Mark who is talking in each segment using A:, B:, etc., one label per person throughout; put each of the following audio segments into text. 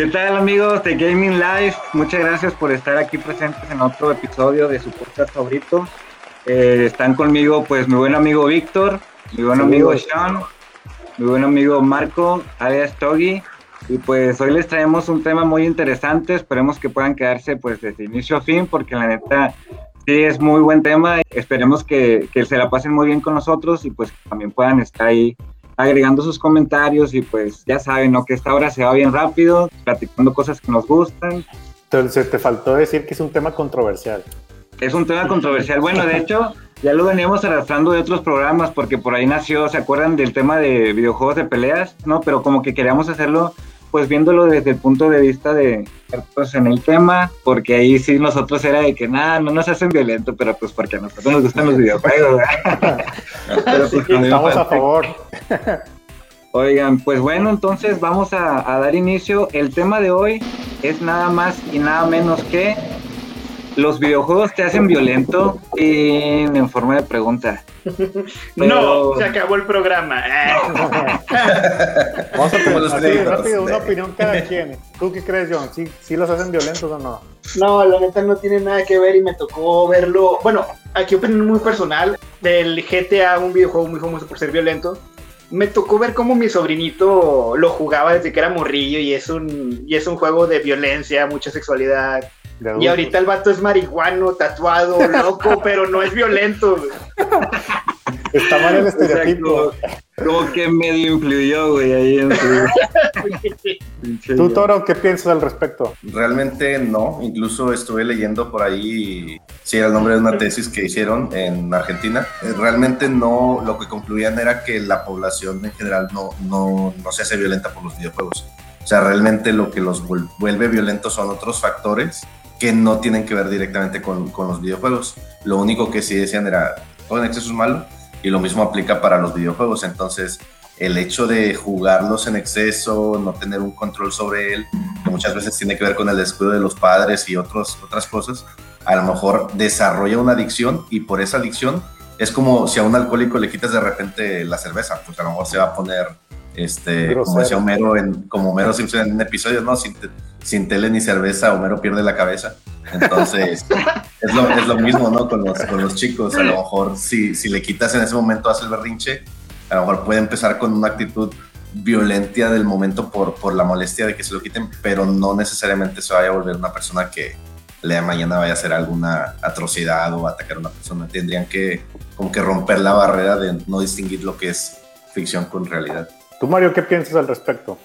A: ¿Qué tal amigos de Gaming Live? Muchas gracias por estar aquí presentes en otro episodio de su podcast favorito. Eh, están conmigo pues mi buen amigo Víctor, mi buen amigo Sean, mi buen amigo Marco, alias Togi. Y pues hoy les traemos un tema muy interesante, esperemos que puedan quedarse pues desde inicio a fin porque la neta sí es muy buen tema. Esperemos que, que se la pasen muy bien con nosotros y pues también puedan estar ahí agregando sus comentarios y pues ya saben, ¿no? Que esta hora se va bien rápido, platicando cosas que nos gustan.
B: Entonces te faltó decir que es un tema controversial.
A: Es un tema controversial. Bueno, de hecho, ya lo veníamos arrastrando de otros programas porque por ahí nació, ¿se acuerdan del tema de videojuegos de peleas? ¿No? Pero como que queríamos hacerlo pues viéndolo desde el punto de vista de expertos en el tema, porque ahí sí nosotros era de que nada, no nos hacen violento, pero pues porque a nosotros nos gustan los videojuegos.
B: pero pues, estamos a favor.
A: Oigan, pues bueno, entonces vamos a, a dar inicio. El tema de hoy es nada más y nada menos que los videojuegos te hacen violento en forma de pregunta.
C: No, se acabó el programa.
B: Vamos a tener rápido, una opinión cada quien. ¿Tú qué crees, John? ¿Sí, los hacen violentos o no?
C: No, la neta no tiene nada que ver y me tocó verlo. Bueno, aquí opinión muy personal del GTA, un videojuego muy famoso por ser violento. Me tocó ver cómo mi sobrinito lo jugaba desde que era morrillo y es un, y es un juego de violencia, mucha sexualidad, y ahorita el vato es marihuano, tatuado, loco, pero no es violento.
B: Está mal el estereotipo.
A: como, que medio influyó, güey, ahí en
B: su... ¿Tú, Toro, qué piensas al respecto?
D: Realmente no. Incluso estuve leyendo por ahí, si era el nombre de una tesis que hicieron en Argentina. Eh, realmente no, lo que concluían era que la población en general no, no, no se hace violenta por los videojuegos. O sea, realmente lo que los vuelve violentos son otros factores que no tienen que ver directamente con, con, los videojuegos. Lo único que sí decían era, todo en exceso es malo, y lo mismo aplica para los videojuegos. Entonces, el hecho de jugarlos en exceso, no tener un control sobre él, que muchas veces tiene que ver con el descuido de los padres y otros, otras cosas, a lo mejor desarrolla una adicción y por esa adicción es como si a un alcohólico le quitas de repente la cerveza, pues a lo mejor se va a poner este, como decía Homero, en, como Homero Simpson en un episodio, ¿no? Sin, sin, tele ni cerveza, Homero pierde la cabeza. Entonces, es, lo, es, lo, mismo, ¿no? Con los, con los chicos. A lo mejor, si, si le quitas en ese momento, hace el berrinche, a lo mejor puede empezar con una actitud violenta del momento por, por la molestia de que se lo quiten, pero no necesariamente se vaya a volver una persona que le de mañana vaya a hacer alguna atrocidad o atacar a una persona. Tendrían que como que romper la barrera de no distinguir lo que es ficción con realidad.
B: ¿Tú, Mario, qué piensas al respecto?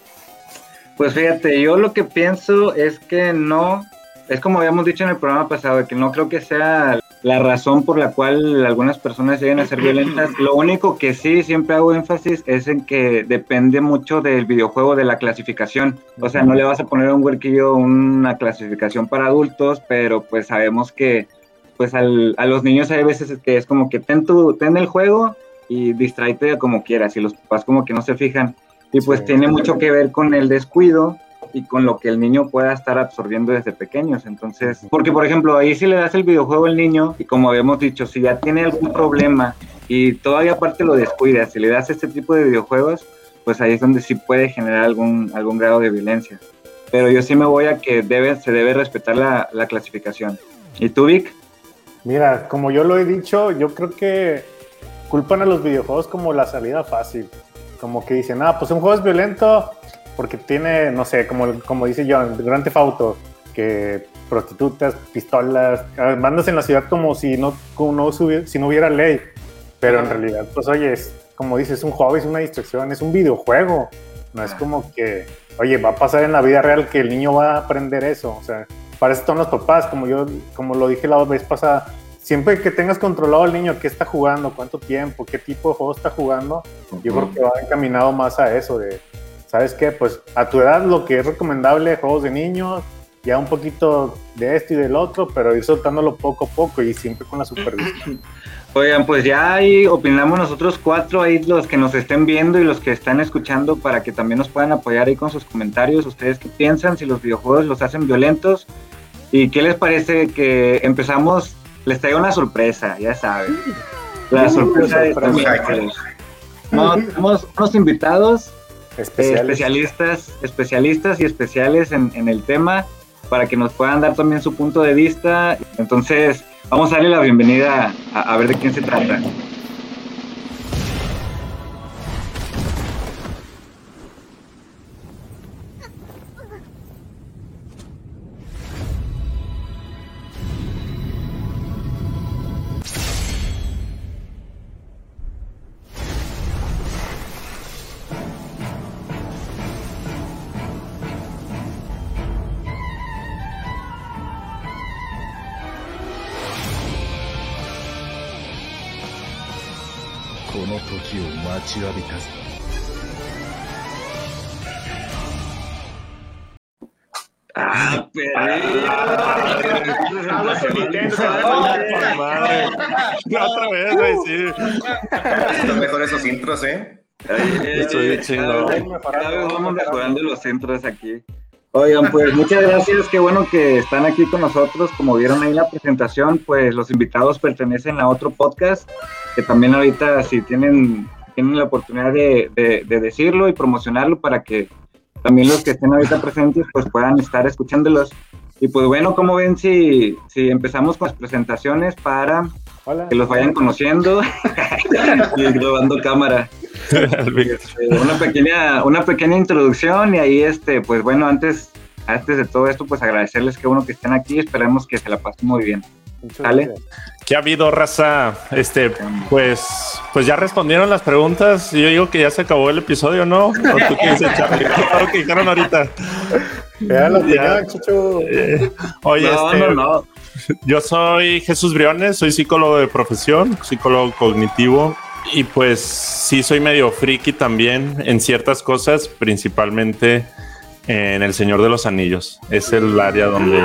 A: Pues fíjate, yo lo que pienso es que no, es como habíamos dicho en el programa pasado, que no creo que sea la razón por la cual algunas personas lleguen a ser violentas. Lo único que sí siempre hago énfasis es en que depende mucho del videojuego, de la clasificación. O sea, no le vas a poner a un huerquillo una clasificación para adultos, pero pues sabemos que pues a los niños hay veces que es como que ten, tu, ten el juego y distraíte como quieras y los papás como que no se fijan. Y pues tiene mucho que ver con el descuido y con lo que el niño pueda estar absorbiendo desde pequeños. Entonces, porque por ejemplo, ahí si le das el videojuego al niño y como habíamos dicho, si ya tiene algún problema y todavía aparte lo descuidas, si le das este tipo de videojuegos, pues ahí es donde sí puede generar algún, algún grado de violencia. Pero yo sí me voy a que debe, se debe respetar la, la clasificación. ¿Y tú, Vic?
B: Mira, como yo lo he dicho, yo creo que culpan a los videojuegos como la salida fácil. Como que dicen, ah, pues un juego es violento porque tiene, no sé, como, como dice John, Grand Theft Auto, que prostitutas, pistolas, mandas en la ciudad como si no, como no, si no hubiera ley. Pero en realidad, pues oye, es, como dices, es un hobby, es una distracción, es un videojuego. No es como que, oye, va a pasar en la vida real que el niño va a aprender eso. O sea, para eso están los papás, como yo, como lo dije la vez pasada, siempre que tengas controlado al niño qué está jugando, cuánto tiempo, qué tipo de juego está jugando, yo creo que va encaminado más a eso de, ¿sabes qué? Pues a tu edad lo que es recomendable, juegos de niños, ya un poquito de esto y del otro, pero ir soltándolo poco a poco y siempre con la supervisión.
A: Oigan, pues ya ahí opinamos nosotros cuatro, ahí los que nos estén viendo y los que están escuchando para que también nos puedan apoyar ahí con sus comentarios. ¿Ustedes qué piensan? Si los videojuegos los hacen violentos. ¿Y qué les parece que empezamos? Les traigo una sorpresa, ya saben. La sorpresa de no, tenemos unos invitados especialistas, especialistas y especiales en, en el tema para que nos puedan dar también su punto de vista. Entonces, Vamos a darle la bienvenida a, ver de quién se trata. Ah,
D: No, otra vez, güey, sí. Están mejor esos intros, ¿eh?
A: Estoy chingado. Vamos mejorando los intros aquí. Oigan, pues muchas gracias, qué bueno que están aquí con nosotros. Como vieron ahí en la presentación, pues los invitados pertenecen a otro podcast, que también ahorita si tienen, tienen la oportunidad de, de, decirlo y promocionarlo para que también los que estén ahorita presentes pues puedan estar escuchándolos. Y pues bueno, como ven si, si empezamos con las presentaciones para que los vayan conociendo y grabando cámara. Este, una pequeña, una pequeña introducción y ahí este, pues bueno, antes, antes de todo esto, pues agradecerles que uno que estén aquí, esperemos que se la pasen muy bien. ¿Sale?
E: ¿Qué ha habido, raza? Este, pues, pues ya respondieron las preguntas. Yo digo que ya se acabó el episodio, ¿no? ¿O tú qué dices, Charlie? lo que dijeron ahorita. Ya lo ya, Chucho. Eh, oye, este, no, no. Yo soy Jesús Briones, soy psicólogo de profesión, psicólogo cognitivo y pues sí soy medio friki también en ciertas cosas, principalmente en El Señor de los Anillos. Es el área donde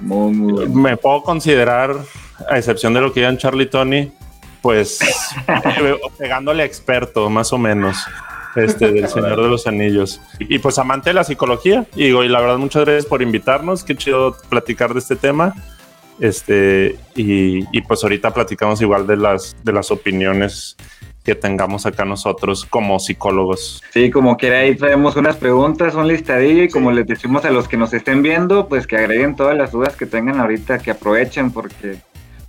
E: me puedo considerar, a excepción de lo que digan Charlie Tony, pues pegándole experto, más o menos. Este, del Señor de los Anillos. Y pues amante de la psicología. Y digo, y la verdad, muchas gracias por invitarnos. Qué chido platicar de este tema. Este, y, pues ahorita platicamos igual de las, de las opiniones que tengamos acá nosotros como psicólogos.
A: Sí, como quiera, ahí traemos unas preguntas, un listadillo y como les decimos a los que nos estén viendo, pues que agreguen todas las dudas que tengan ahorita, que aprovechen porque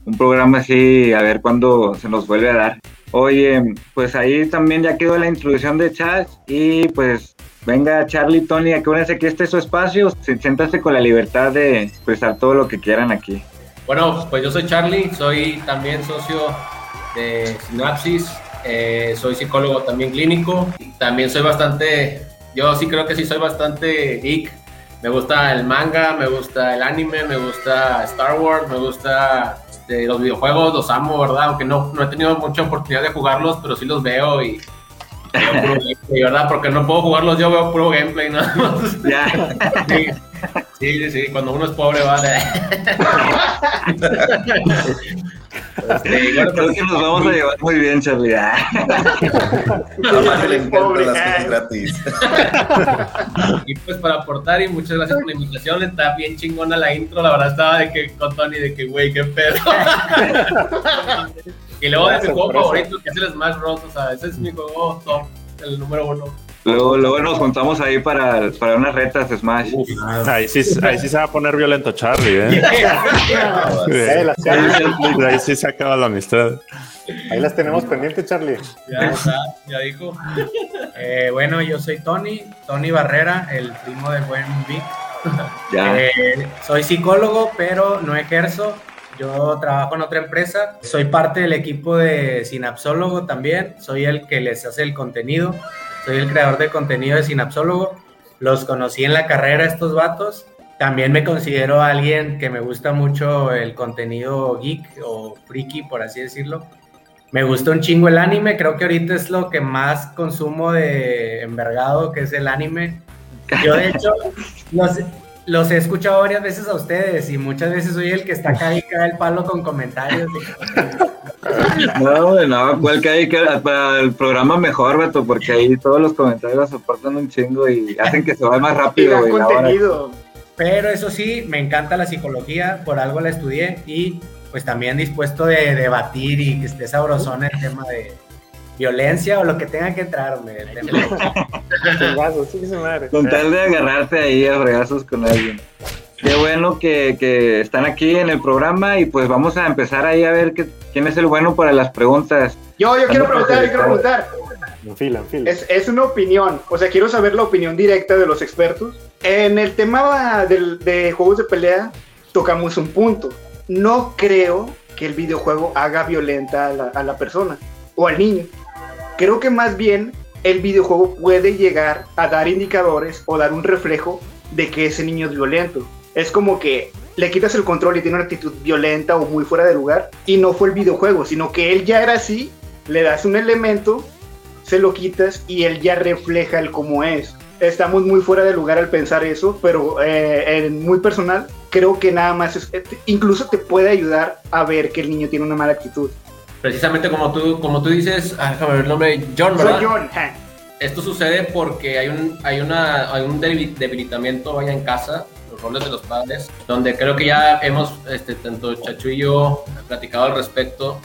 A: un programa así, a ver cuándo se nos vuelve a dar. Oye, pues ahí también ya quedó la introducción de chat y pues venga Charlie, Tony, acuérdense que este es su espacio, siéntanse con la libertad de expresar todo lo que quieran aquí.
F: Bueno, pues yo soy Charlie, soy también socio de Sinapsis, eh, soy psicólogo también clínico, también soy bastante, yo sí creo que sí soy bastante geek. Me gusta el manga, me gusta el anime, me gusta Star Wars, me gusta este, los videojuegos, los amo, ¿verdad? Aunque no, no he tenido mucha oportunidad de jugarlos, pero sí los veo y, ¿verdad? Porque no puedo jugarlos, yo veo puro gameplay, ¿no? Sí, sí, sí, cuando uno es pobre, vale.
A: Este, creo que nos vamos a llevar muy bien, Charlie.
F: pobre, gratis. y pues para aportar, y muchas gracias por la invitación. Está bien chingona la intro. La verdad estaba de que con Tony, de que, güey, qué pedo. y luego de mi juego favorito, que es el Smash Bros. O sea, ese es mi juego top, el número uno.
A: Luego, luego nos juntamos ahí para, para unas retas de Smash.
E: ahí, sí, ahí sí se va a poner violento Charlie, ¿eh? ahí sí se acaba la amistad. Ahí las tenemos pendientes, Charlie.
F: Ya está, ya dijo. Eh, bueno, yo soy Tony, Tony Barrera, el primo de buen Vic. Ya. Eh, soy psicólogo, pero no ejerzo. Yo trabajo en otra empresa. Soy parte del equipo de Sinapsólogo también. Soy el que les hace el contenido. Soy el creador de contenido de Sinapsólogo. Los conocí en la carrera estos vatos. También me considero alguien que me gusta mucho el contenido geek o freaky, por así decirlo. Me gusta un chingo el anime, creo que ahorita es lo que más consumo de envergado, que es el anime. Yo de hecho, no sé,
G: los he escuchado varias veces a ustedes y muchas veces soy el que está acá y cae el palo con comentarios.
A: No, no, cuál cae para el programa mejor, Beto, porque ahí todos los comentarios soportan un chingo y hacen que se vaya más rápido.
C: contenido.
G: Pero eso sí, me encanta la psicología, por algo la estudié y pues también dispuesto de debatir y que esté sabrosón el tema de violencia o lo que tenga que entrar,
A: con tal de agarrarse ahí a fregazos con alguien. Qué bueno que, están aquí en el programa y pues vamos a empezar ahí a ver quién es el bueno para las preguntas.
C: Yo, yo quiero preguntar, yo quiero preguntar. Es, es, una opinión, o sea, quiero saber la opinión directa de los expertos. En el tema de juegos de pelea, tocamos un punto. No creo que el videojuego haga violenta a la, a la persona o al niño. Creo que más bien el videojuego puede llegar a dar indicadores o dar un reflejo de que ese niño es violento. Es como que le quitas el control y tiene una actitud violenta o muy fuera de lugar y no fue el videojuego, sino que él ya era así, le das un elemento, se lo quitas y él ya refleja el cómo es. Estamos muy fuera de lugar al pensar eso, pero eh, en muy personal creo que nada más es, incluso te puede ayudar a ver que el niño tiene una mala actitud
F: precisamente como tú, como tú dices, ah, déjame ver el nombre, John, ¿verdad? John. Esto sucede porque hay un, hay una, hay un debilitamiento allá en casa, los roles de los padres, donde creo que ya hemos, este, tanto Chachu y yo, platicado al respecto,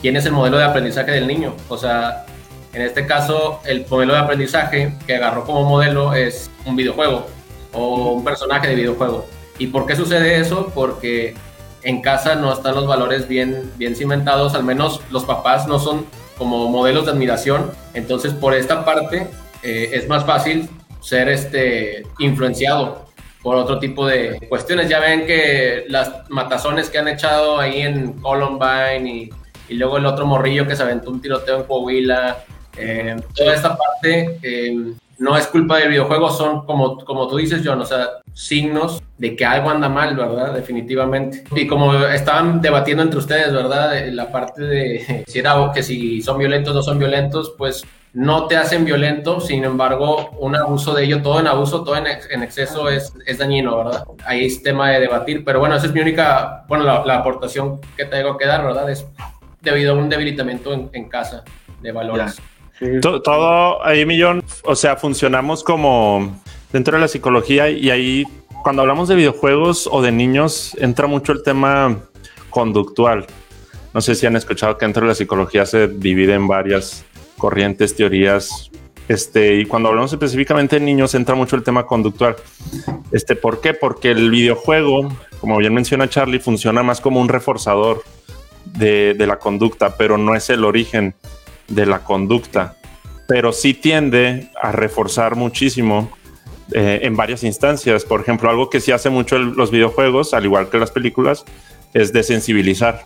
F: quién es el modelo de aprendizaje del niño. O sea, en este caso, el modelo de aprendizaje que agarró como modelo es un videojuego o un personaje de videojuego. ¿Y por qué sucede eso? Porque en casa no están los valores bien, bien cimentados, al menos los papás no son como modelos de admiración, entonces por esta parte eh, es más fácil ser este, influenciado por otro tipo de cuestiones. Ya ven que las matazones que han echado ahí en Columbine y, luego el otro morrillo que se aventó un tiroteo en Coahuila, eh, toda esta parte eh, no es culpa del videojuego, son como, como tú dices, John, o sea, signos de que algo anda mal, ¿verdad? Definitivamente. Y como estaban debatiendo entre ustedes, ¿verdad? La parte de si era que si son violentos o no son violentos, pues no te hacen violento, sin embargo, un abuso de ello, todo en abuso, todo en, exceso es, dañino, ¿verdad? Ahí es tema de debatir, pero bueno, esa es mi única, bueno, la, aportación que tengo que dar, ¿verdad? Es debido a un debilitamiento en, en casa de valores.
E: Todo, ahí, Millón, o sea, funcionamos como dentro de la psicología y ahí cuando hablamos de videojuegos o de niños entra mucho el tema conductual. No sé si han escuchado que dentro de la psicología se divide en varias corrientes, teorías. Este, y cuando hablamos específicamente de niños entra mucho el tema conductual. Este, ¿Por qué? Porque el videojuego, como bien menciona Charlie, funciona más como un reforzador de, de la conducta, pero no es el origen de la conducta, pero sí tiende a reforzar muchísimo eh, en varias instancias. Por ejemplo, algo que sí hace mucho los videojuegos, al igual que las películas, es desensibilizar.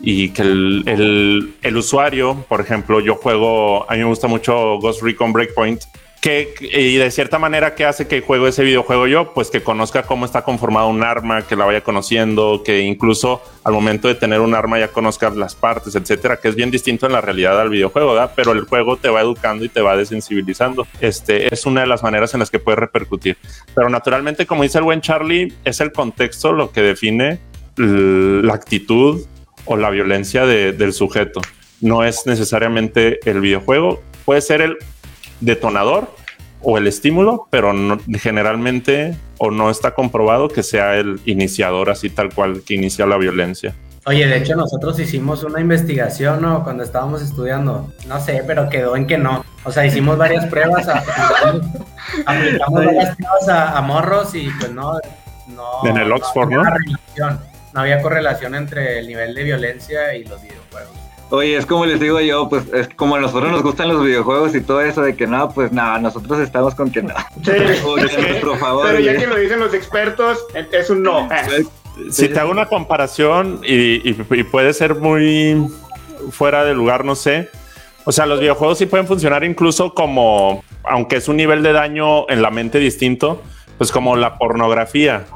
E: Y que el, el usuario, por ejemplo, yo juego, a mí me gusta mucho Ghost Recon Breakpoint, que, y de cierta manera, ¿qué hace que juegue ese videojuego yo? Pues que conozca cómo está conformado un arma, que la vaya conociendo, que incluso al momento de tener un arma ya conozcas las partes, etcétera, que es bien distinto en la realidad al videojuego, ¿verdad? Pero el juego te va educando y te va desensibilizando. Este es una de las maneras en las que puede repercutir. Pero naturalmente, como dice el buen Charlie, es el contexto lo que define la actitud o la violencia del sujeto. No es necesariamente el videojuego, puede ser el detonador o el estímulo, pero generalmente o no está comprobado que sea el iniciador así tal cual que inicia la violencia.
G: Oye, de hecho nosotros hicimos una investigación, ¿no? Cuando estábamos estudiando, no sé, pero quedó en que no. O sea, hicimos varias pruebas, aplicamos varias pruebas a, morros y pues no,
E: En el Oxford, ¿no?
G: no había correlación entre el nivel de violencia y los videojuegos.
A: Oye, es como les digo yo, pues es como a nosotros nos gustan los videojuegos y todo eso de que no, pues nada, nosotros estamos con que no.
C: Sí, pero ya que lo dicen los expertos, es un no.
E: Si te hago una comparación y, puede ser muy fuera de lugar, no sé. O sea, los videojuegos sí pueden funcionar incluso como, aunque es un nivel de daño en la mente distinto, pues como la pornografía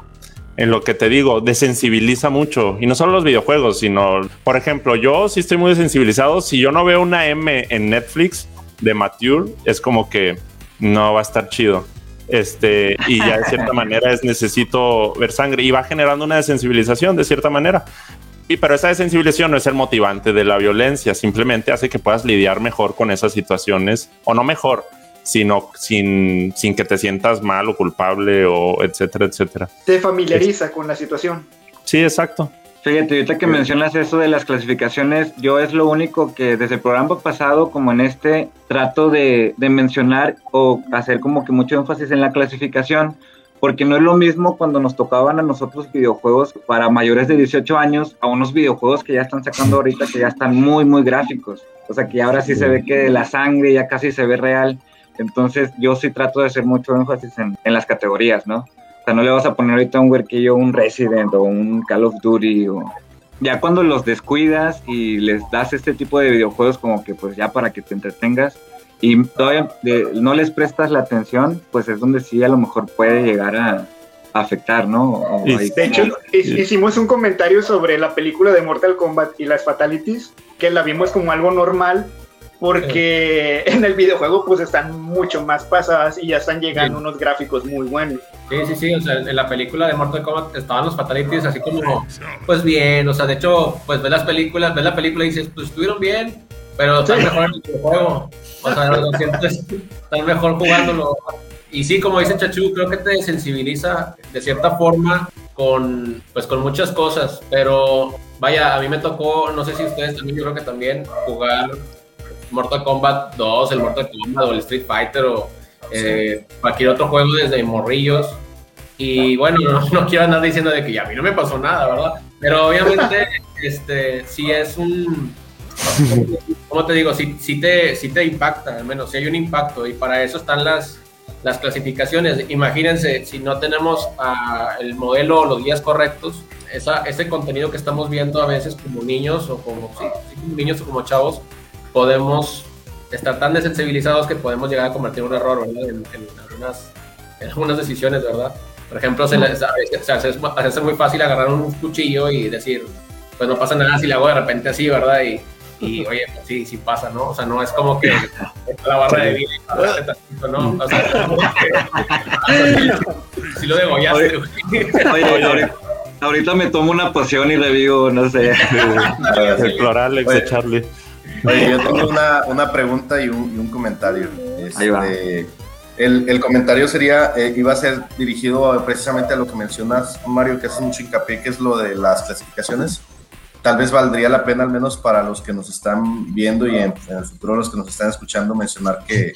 E: en lo que te digo, desensibiliza mucho. Y no solo los videojuegos, sino, por ejemplo, yo sí estoy muy desensibilizado. Si yo no veo una M en Netflix de Mature, es como que no va a estar chido. Este, y ya de cierta manera es necesito ver sangre y va generando una desensibilización de cierta manera. Y pero esa desensibilización no es el motivante de la violencia, simplemente hace que puedas lidiar mejor con esas situaciones, o no mejor, sino sin, sin que te sientas mal o culpable o etcétera, etcétera.
C: Te familiariza con la situación.
E: Sí, exacto.
A: Fíjate, ahorita que mencionas eso de las clasificaciones, yo es lo único que desde el programa pasado como en este trato de, de mencionar o hacer como que mucho énfasis en la clasificación, porque no es lo mismo cuando nos tocaban a nosotros videojuegos para mayores de 18 años a unos videojuegos que ya están sacando ahorita que ya están muy, muy gráficos. O sea, que ahora sí se ve que la sangre ya casi se ve real. Entonces yo sí trato de hacer mucho énfasis en, en las categorías, ¿no? O sea, no le vas a poner ahorita un huerquillo, un Resident o un Call of Duty o... Ya cuando los descuidas y les das este tipo de videojuegos como que pues ya para que te entretengas, y todavía no les prestas la atención, pues es donde sí a lo mejor puede llegar a, afectar, ¿no?
C: de hecho, hicimos un comentario sobre la película de Mortal Kombat y las Fatalities, que la vimos como algo normal, porque en el videojuego pues están mucho más pasadas y ya están llegando unos gráficos muy buenos.
F: Sí, sí, sí, o sea, en la película de Mortal Kombat estaban los Fatalities así como, pues bien, o sea, de hecho, pues ves las películas, ves la película y dices, pues estuvieron bien, pero están mejor en el videojuego. O sea, lo siento, están mejor jugándolo. Y sí, como dice Chachu, creo que te sensibiliza de cierta forma con, pues, con muchas cosas, pero vaya, a mí me tocó, no sé si ustedes también, yo creo que también, jugar Mortal Kombat 2, el Mortal Kombat o el Street Fighter o eh, cualquier otro juego desde morrillos. Y bueno, no, quiero andar diciendo de que ya a mí no me pasó nada, ¿verdad? Pero obviamente, este, sí es un, ¿Cómo te digo? Si, te, si te impacta, al menos si hay un impacto y para eso están las, las clasificaciones. Imagínense, si no tenemos el modelo o los guías correctos, esa, ese contenido que estamos viendo a veces como niños o como, niños o como chavos, podemos estar tan desensibilizados que podemos llegar a cometer un error En, algunas, en algunas decisiones, ¿verdad? Por ejemplo, se, les, se muy fácil agarrar un cuchillo y decir, pues no pasa nada si le hago de repente así, ¿verdad? Y, y oye, pues sí, sí pasa, ¿no? O sea, no es como que la barra de vida y ¿no? O sea, si lo degollaste.
A: Oye, oye, ahorita, me tomo una poción y revivo, no sé.
E: el de Charlie.
D: Oye, yo tengo una, una pregunta y un, y un comentario. Ahí va. Este, el, el, comentario sería, eh, iba a ser dirigido precisamente a lo que mencionas, Mario, que hace mucho hincapié, que es lo de las clasificaciones tal vez valdría la pena, al menos para los que nos están viendo y en, el futuro los que nos están escuchando, mencionar que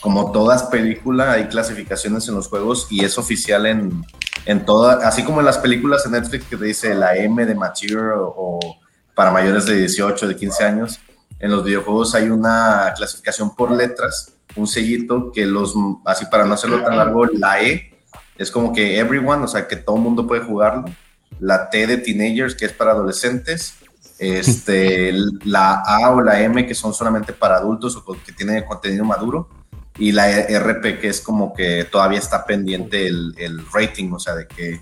D: como todas películas hay clasificaciones en los juegos y es oficial en, en todas, así como en las películas de Netflix que te dice la M de mature o, para mayores de 18, de 15 años, en los videojuegos hay una clasificación por letras, un sellito que los, así para no hacerlo tan largo, la E. Es como que everyone, o sea, que todo el mundo puede jugarlo. La T de teenagers, que es para adolescentes, este, la A o la M, que son solamente para adultos o que tienen contenido maduro, y la RP, que es como que todavía está pendiente el, rating, o sea, de qué,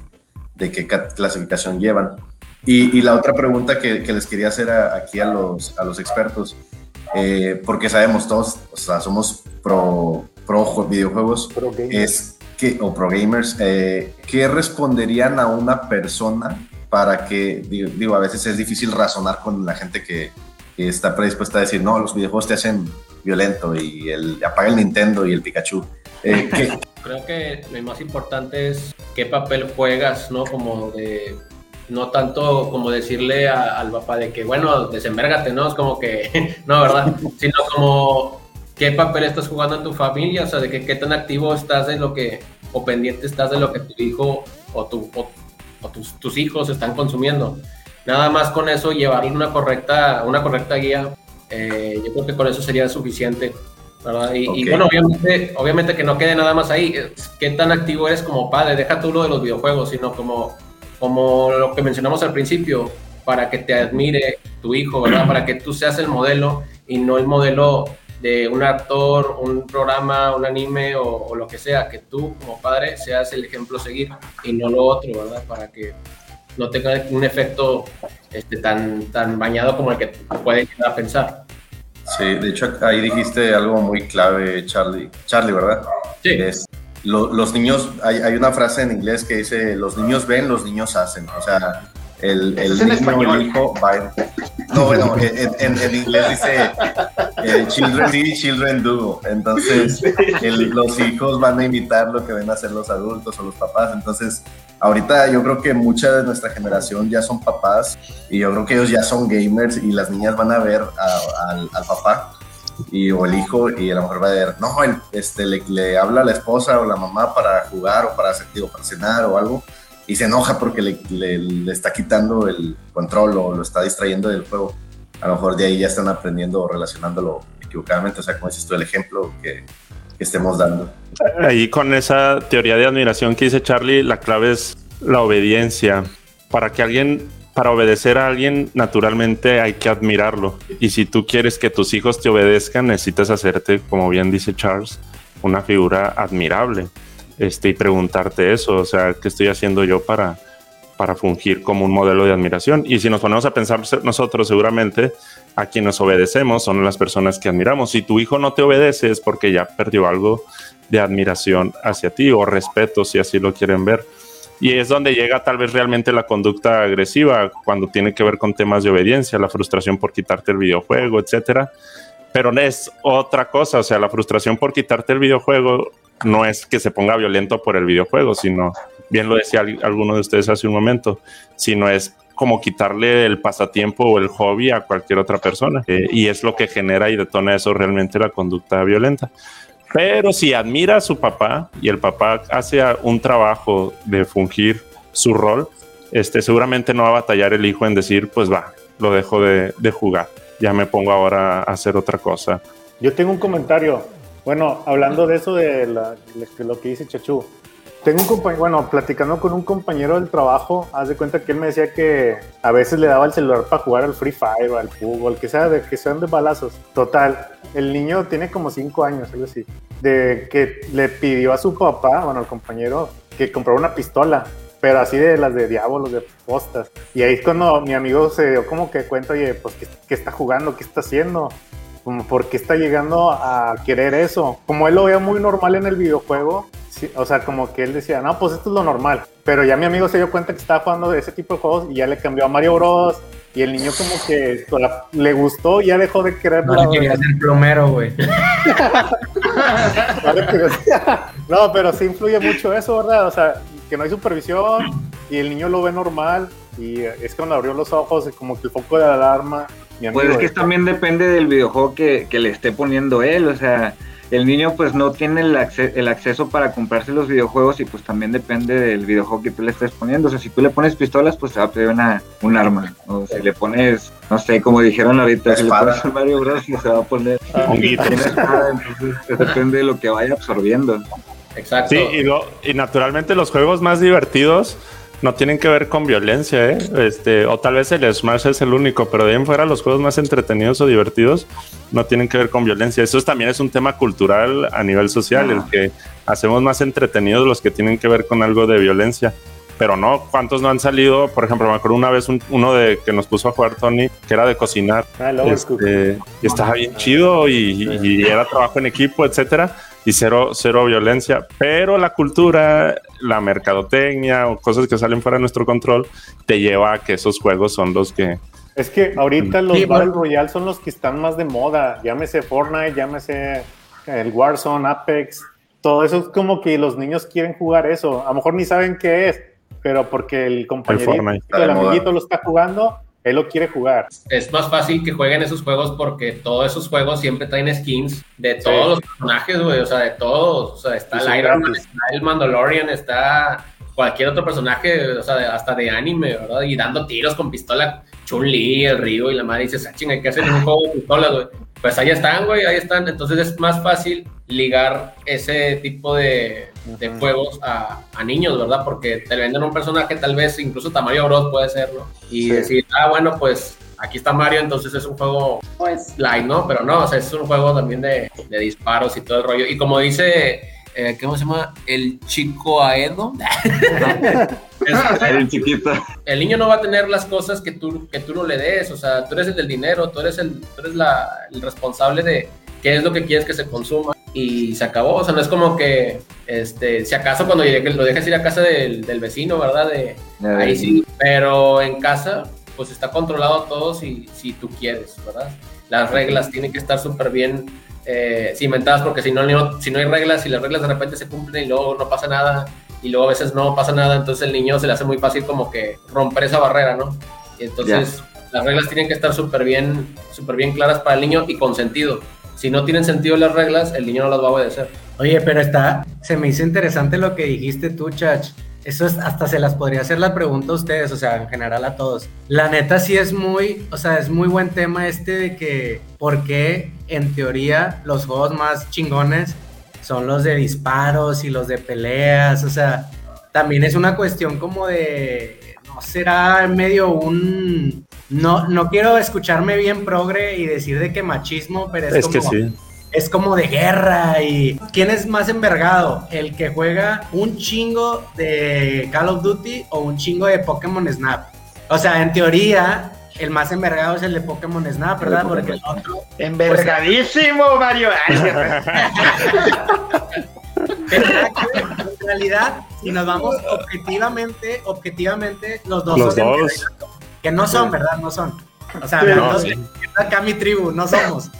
D: de qué clasificación llevan. Y, la otra pregunta que, les quería hacer aquí a los, a los expertos, eh, porque sabemos todos, o sea, somos pro, pro videojuegos, es o pro gamers, eh, ¿qué responderían a una persona para que, digo, a veces es difícil razonar con la gente que, está predispuesta a decir, no, los videojuegos te hacen violento y el apaga el Nintendo y el Pikachu. Eh,
F: Creo que lo más importante es qué papel juegas, ¿no? Como de, no tanto como decirle al papá de que, bueno, desenvérgate, ¿no? Es como que, no, ¿verdad? Sino como qué papel estás jugando en tu familia, o sea, de que, qué tan activo estás en lo que, o pendiente estás de lo que tu hijo o, tu, o, tus, tus, hijos están consumiendo. Nada más con eso, llevarle una correcta, una correcta guía, eh, yo creo que con eso sería suficiente. ¿verdad? Y, bueno, obviamente, obviamente que no quede nada más ahí. ¿Qué tan activo eres como padre? Deja tú lo de los videojuegos, sino como, como lo que mencionamos al principio, para que te admire tu hijo, ¿verdad? Para que tú seas el modelo y no el modelo de un actor, un programa, un anime o, lo que sea, que tú como padre seas el ejemplo a seguir y no lo otro, ¿verdad? Para que no tenga un efecto este, tan, tan bañado como el que puede llegar a pensar.
D: Sí, de hecho ahí dijiste algo muy clave, Charlie. Charlie, ¿verdad?
F: Sí.
D: Los niños, hay, hay, una frase en inglés que dice, los niños ven, los niños hacen. O sea, el, el niño español? el hijo va No, bueno, en, en, inglés dice eh, children see, children do. Entonces, los hijos van a imitar lo que ven a hacer los adultos o los papás. Entonces, ahorita yo creo que mucha de nuestra generación ya son papás y yo creo que ellos ya son gamers y las niñas van a ver al, al papá y, o el hijo y a lo mejor va a ver, no, este, le, le, habla a la esposa o la mamá para jugar o para, digo, para cenar o algo y se enoja porque le, le, está quitando el control o lo está distrayendo del juego. A lo mejor de ahí ya están aprendiendo o relacionándolo equivocadamente, o sea, como dices tú, el ejemplo que, que estemos dando.
E: Ahí con esa teoría de admiración que dice Charlie, la clave es la obediencia. Para que alguien para obedecer a alguien, naturalmente hay que admirarlo. Y si tú quieres que tus hijos te obedezcan, necesitas hacerte, como bien dice Charles, una figura admirable. Este, y preguntarte eso, o sea, ¿qué estoy haciendo yo para, para fungir como un modelo de admiración? Y si nos ponemos a pensar nosotros, seguramente a quienes obedecemos son las personas que admiramos. Si tu hijo no te obedece es porque ya perdió algo de admiración hacia ti o respeto, si así lo quieren ver. Y es donde llega tal vez realmente la conducta agresiva, cuando tiene que ver con temas de obediencia, la frustración por quitarte el videojuego, etcétera. Pero es otra cosa, o sea, la frustración por quitarte el videojuego no es que se ponga violento por el videojuego, sino, bien lo decía alguno de ustedes hace un momento, sino es como quitarle el pasatiempo o el hobby a cualquier otra persona. Eh, y es lo que genera y detona eso realmente la conducta violenta. Pero si admira a su papá y el papá hace un trabajo de fungir su rol, este, seguramente no va a batallar el hijo en decir, pues va, lo dejo de, jugar, ya me pongo ahora a hacer otra cosa.
B: Yo tengo un comentario. Bueno, hablando de eso de, de lo que dice Chachu, tengo un compañero, bueno, platicando con un compañero del trabajo, haz de cuenta que él me decía que a veces le daba el celular para jugar al Free Fire al fútbol, que sea de que sean de balazos. Total, el niño tiene como cinco años, algo así, de que le pidió a su papá, bueno, al compañero, que comprara una pistola, pero así de las de diablos, de postas. Y ahí es cuando mi amigo se dio como que cuenta, oye, pues, ¿qué, qué está jugando? ¿Qué está haciendo? Como, ¿por qué está llegando a querer eso? Como él lo veía muy normal en el videojuego, o sea, como que él decía, no, pues esto es lo normal. Pero ya mi amigo se dio cuenta que estaba jugando de ese tipo de juegos y ya le cambió a Mario Bros. Y el niño como que le gustó y ya dejó de querer...
G: No, quería ser plomero, güey.
B: no, pero sí influye mucho eso, ¿verdad? O sea, que no hay supervisión y el niño lo ve normal y es cuando abrió los ojos y como que el foco de alarma...
A: pues es que también depende del videojuego que, que le esté poniendo él, o sea el niño pues no tiene el, acceso para comprarse los videojuegos y pues también depende del videojuego que tú le estés poniendo. O sea, si tú le pones pistolas, pues se va a pedir una, un arma. O si le pones, no sé, como dijeron ahorita, si le pones Mario Bros, se va a poner un espada, entonces pues, depende de lo que vaya absorbiendo.
E: Exacto. Sí, y, y naturalmente los juegos más divertidos no tienen que ver con violencia, ¿eh? Este, o tal vez el Smash es el único, pero de ahí en fuera los juegos más entretenidos o divertidos no tienen que ver con violencia. Eso también es un tema cultural a nivel social, el que hacemos más entretenidos los que tienen que ver con algo de violencia. Pero no, ¿cuántos no han salido? Por ejemplo, me acuerdo una vez uno de que nos puso a jugar Tony, que era de cocinar. Ah, este, y estaba bien chido y, y era trabajo en equipo, etcétera y cero, cero violencia, pero la cultura, la mercadotecnia o cosas que salen fuera de nuestro control te lleva a que esos juegos son los que...
B: Es que ahorita los Battle Royale son los que están más de moda, llámese Fortnite, llámese el Warzone, Apex, todo eso es como que los niños quieren jugar eso, a lo mejor ni saben qué es, pero porque el compañerito, el amiguito lo está jugando, él lo quiere jugar.
F: Es más fácil que jueguen esos juegos porque todos esos juegos siempre traen skins de todos los personajes, güey, o sea, de todos. O sea, está el Iron Man, está el Mandalorian, está cualquier otro personaje, o sea, hasta de anime, ¿verdad? Y dando tiros con pistola, Chun-Li, el Río y la madre dice, ah, chinga, ¿qué hacen en un juego de pistolas, güey? Pues ahí están, güey, ahí están. Entonces es más fácil ligar ese tipo de, de juegos a, a, niños, ¿verdad? Porque te venden un personaje, tal vez incluso Mario Bros puede serlo, y decir, ah, bueno, pues aquí está Mario, entonces es un juego, pues, light, ¿no? Pero no, o sea, es un juego también de, de disparos y todo el rollo. Y como dice eh, ¿cómo se llama? El chico Aedo.
A: el chiquito.
F: El niño no va a tener las cosas que tú, que tú no le des, o sea, tú eres el del dinero, tú eres el, tú eres la, el responsable de qué es lo que quieres que se consuma y se acabó, o sea, no es como que Este, si acaso cuando lo dejas ir a casa del, vecino, ¿verdad? De, ahí sí, pero en casa, pues está controlado todo si, si tú quieres, ¿verdad? Las reglas tienen que estar súper bien eh, cimentadas porque si no, si no hay reglas y las reglas de repente se cumplen y luego no pasa nada y luego a veces no pasa nada, entonces el niño se le hace muy fácil como que romper esa barrera, ¿no? Y entonces las reglas tienen que estar súper bien, súper bien claras para el niño y con sentido. Si no tienen sentido las reglas, el niño no las va a obedecer.
G: Oye, pero está, se me hizo interesante lo que dijiste tú, Chach. Eso es, hasta se las podría hacer la pregunta a ustedes, o sea, en general a todos. La neta sí es muy, o sea, es muy buen tema este de que, ¿por qué en teoría los juegos más chingones son los de disparos y los de peleas? O sea, también es una cuestión como de, no será medio un, no, no quiero escucharme bien progre y decir de que machismo, pero es, como, que sí es como de guerra y ¿quién es más envergado? ¿El que juega un chingo de Call of Duty o un chingo de Pokémon Snap? O sea, en teoría, el más envergado es el de Pokémon Snap, ¿verdad? Porque el otro...
C: Pues, ¡Envergadísimo, Mario!
G: en realidad, si nos vamos objetivamente, objetivamente, los dos
E: los dos.
G: Que no son, ¿verdad? No son. O sea, acá mi tribu, no somos.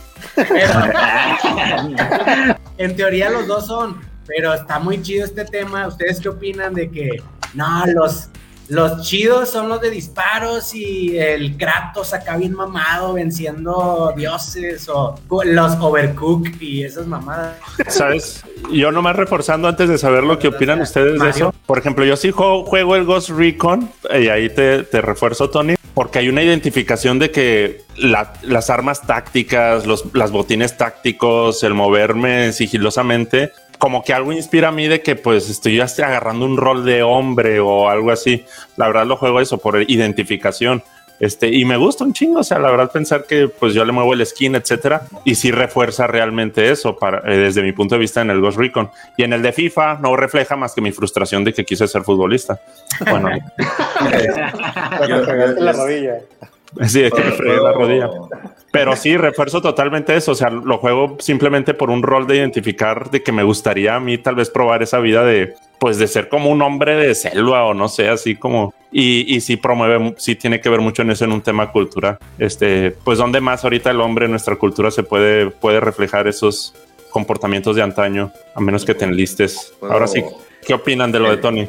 G: en teoría los dos son, pero está muy chido este tema. ¿Ustedes qué opinan de que no, los, los chidos son los de disparos y el Kratos acá bien mamado venciendo dioses o los Overcook y esas mamadas.
E: ¿Sabes? Yo nomás reforzando antes de saber lo que opinan ustedes de eso. Por ejemplo, yo sí juego, el Ghost Recon y ahí te, te refuerzo, Tony porque hay una identificación de que las armas tácticas, los las botines tácticos, el moverme sigilosamente, como que algo inspira a mí de que pues estoy agarrando un rol de hombre o algo así. La verdad lo juego eso por identificación. Este, y me gusta un chingo, o sea, la verdad pensar que pues yo le muevo el skin, etcétera, y sí refuerza realmente eso para, eh, desde mi punto de vista en el Ghost Recon. Y en el de FIFA no refleja más que mi frustración de que quise ser futbolista. Bueno,
B: la rodilla.
E: Sí, es que me fregué la rodilla. Pero sí, refuerzo totalmente eso. O sea, lo juego simplemente por un rol de identificar de que me gustaría a mí tal vez probar esa vida de, pues, de ser como un hombre de selva o no sé, así como. Y, y sí promueve, sí tiene que ver mucho en eso en un tema cultura. Este, pues, donde más ahorita el hombre en nuestra cultura se puede, puede reflejar esos comportamientos de antaño, a menos que te enlistes. Ahora sí, ¿qué opinan de lo de Tony?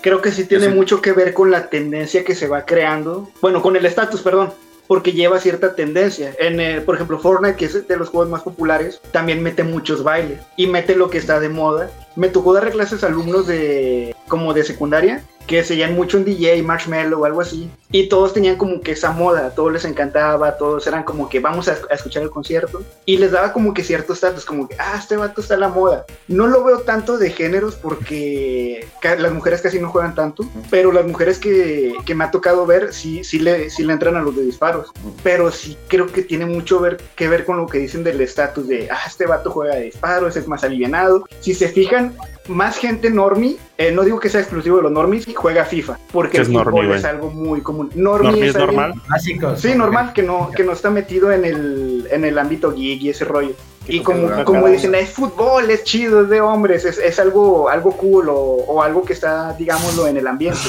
C: Creo que sí tiene mucho que ver con la tendencia que se va creando, bueno, con el estatus, perdón, porque lleva cierta tendencia. En, eh, por ejemplo, Fortnite, que es de los juegos más populares, también mete muchos bailes y mete lo que está de moda. Me tocó dar clases a alumnos de como de secundaria que seguían mucho un DJ, Marshmallow o algo así, y todos tenían como que esa moda, a todos les encantaba, todos eran como que vamos a, escuchar el concierto, y les daba como que cierto estatus, como que, ah, este vato está a la moda. No lo veo tanto de géneros porque las mujeres casi no juegan tanto, pero las mujeres que, que me ha tocado ver sí, sí, le, sí le entran a los de disparos, pero sí creo que tiene mucho ver, que ver con lo que dicen del estatus de, ah, este vato juega de disparos, es más alivianado. Si se fijan, más gente normie, eh, no digo que sea exclusivo de los normies, juega FIFA, porque el fútbol es algo muy común.
E: Normie, es, normal.
C: Básico. Sí, normal, que no, que no está metido en el, en el ámbito geek y ese rollo. Y como, como dicen, es fútbol, es chido, es de hombres, es, es algo, algo cool o, o, algo que está, digámoslo, en el ambiente.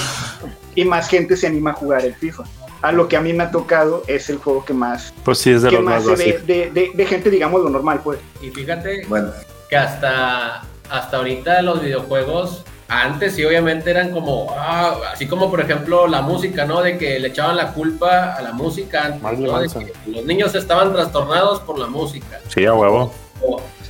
C: Y más gente se anima a jugar el FIFA. A lo que a mí me ha tocado es el juego que más,
E: pues sí, es de
C: que más, se ve de, de, de, gente, digamos, lo normal, pues.
F: Y fíjate bueno. que hasta hasta ahorita los videojuegos antes sí obviamente eran como, ah, así como por ejemplo la música, ¿no? De que le echaban la culpa a la música antes, ¿no? los niños estaban trastornados por la música.
E: Sí, a huevo.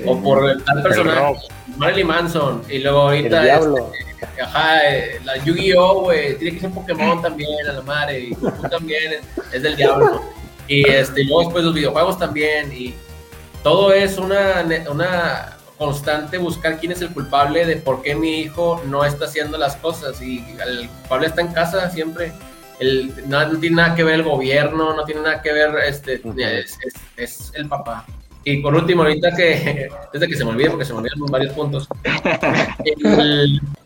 F: O, por tal personaje, Marilyn Manson, y luego ahorita... Este, ajá, eh, la Yu-Gi-Oh, güey, tiene que ser Pokémon también, a la madre, y tú también es, del diablo. Y, este, luego después los videojuegos también, y todo es una, una constante buscar quién es el culpable de por qué mi hijo no está haciendo las cosas y el culpable está en casa siempre. El, no, tiene nada que ver el gobierno, no tiene nada que ver, este, es, el papá. Y por último, ahorita que, desde que se me olvide, porque se me olvidan varios puntos,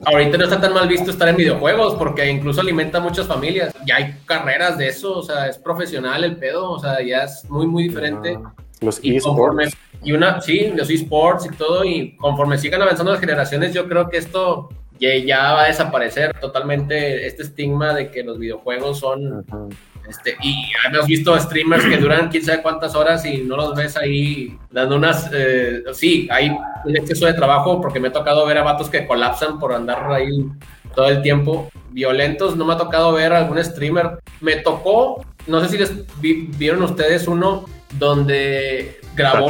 F: ahorita no está tan mal visto estar en videojuegos, porque incluso alimenta a muchas familias. Ya hay carreras de eso, o sea, es profesional el pedo, o sea, ya es muy, muy diferente.
B: los esports
F: Y una, sí, los esports y todo, y conforme sigan avanzando las generaciones, yo creo que esto ya, va a desaparecer totalmente, este estigma de que los videojuegos son... Este, y hemos visto streamers que duran quién sabe cuántas horas y no los ves ahí dando unas. Eh, sí, hay un exceso de trabajo porque me ha tocado ver a vatos que colapsan por andar ahí todo el tiempo. Violentos, no me ha tocado ver a algún streamer. Me tocó, no sé si les vieron ustedes uno donde grabó,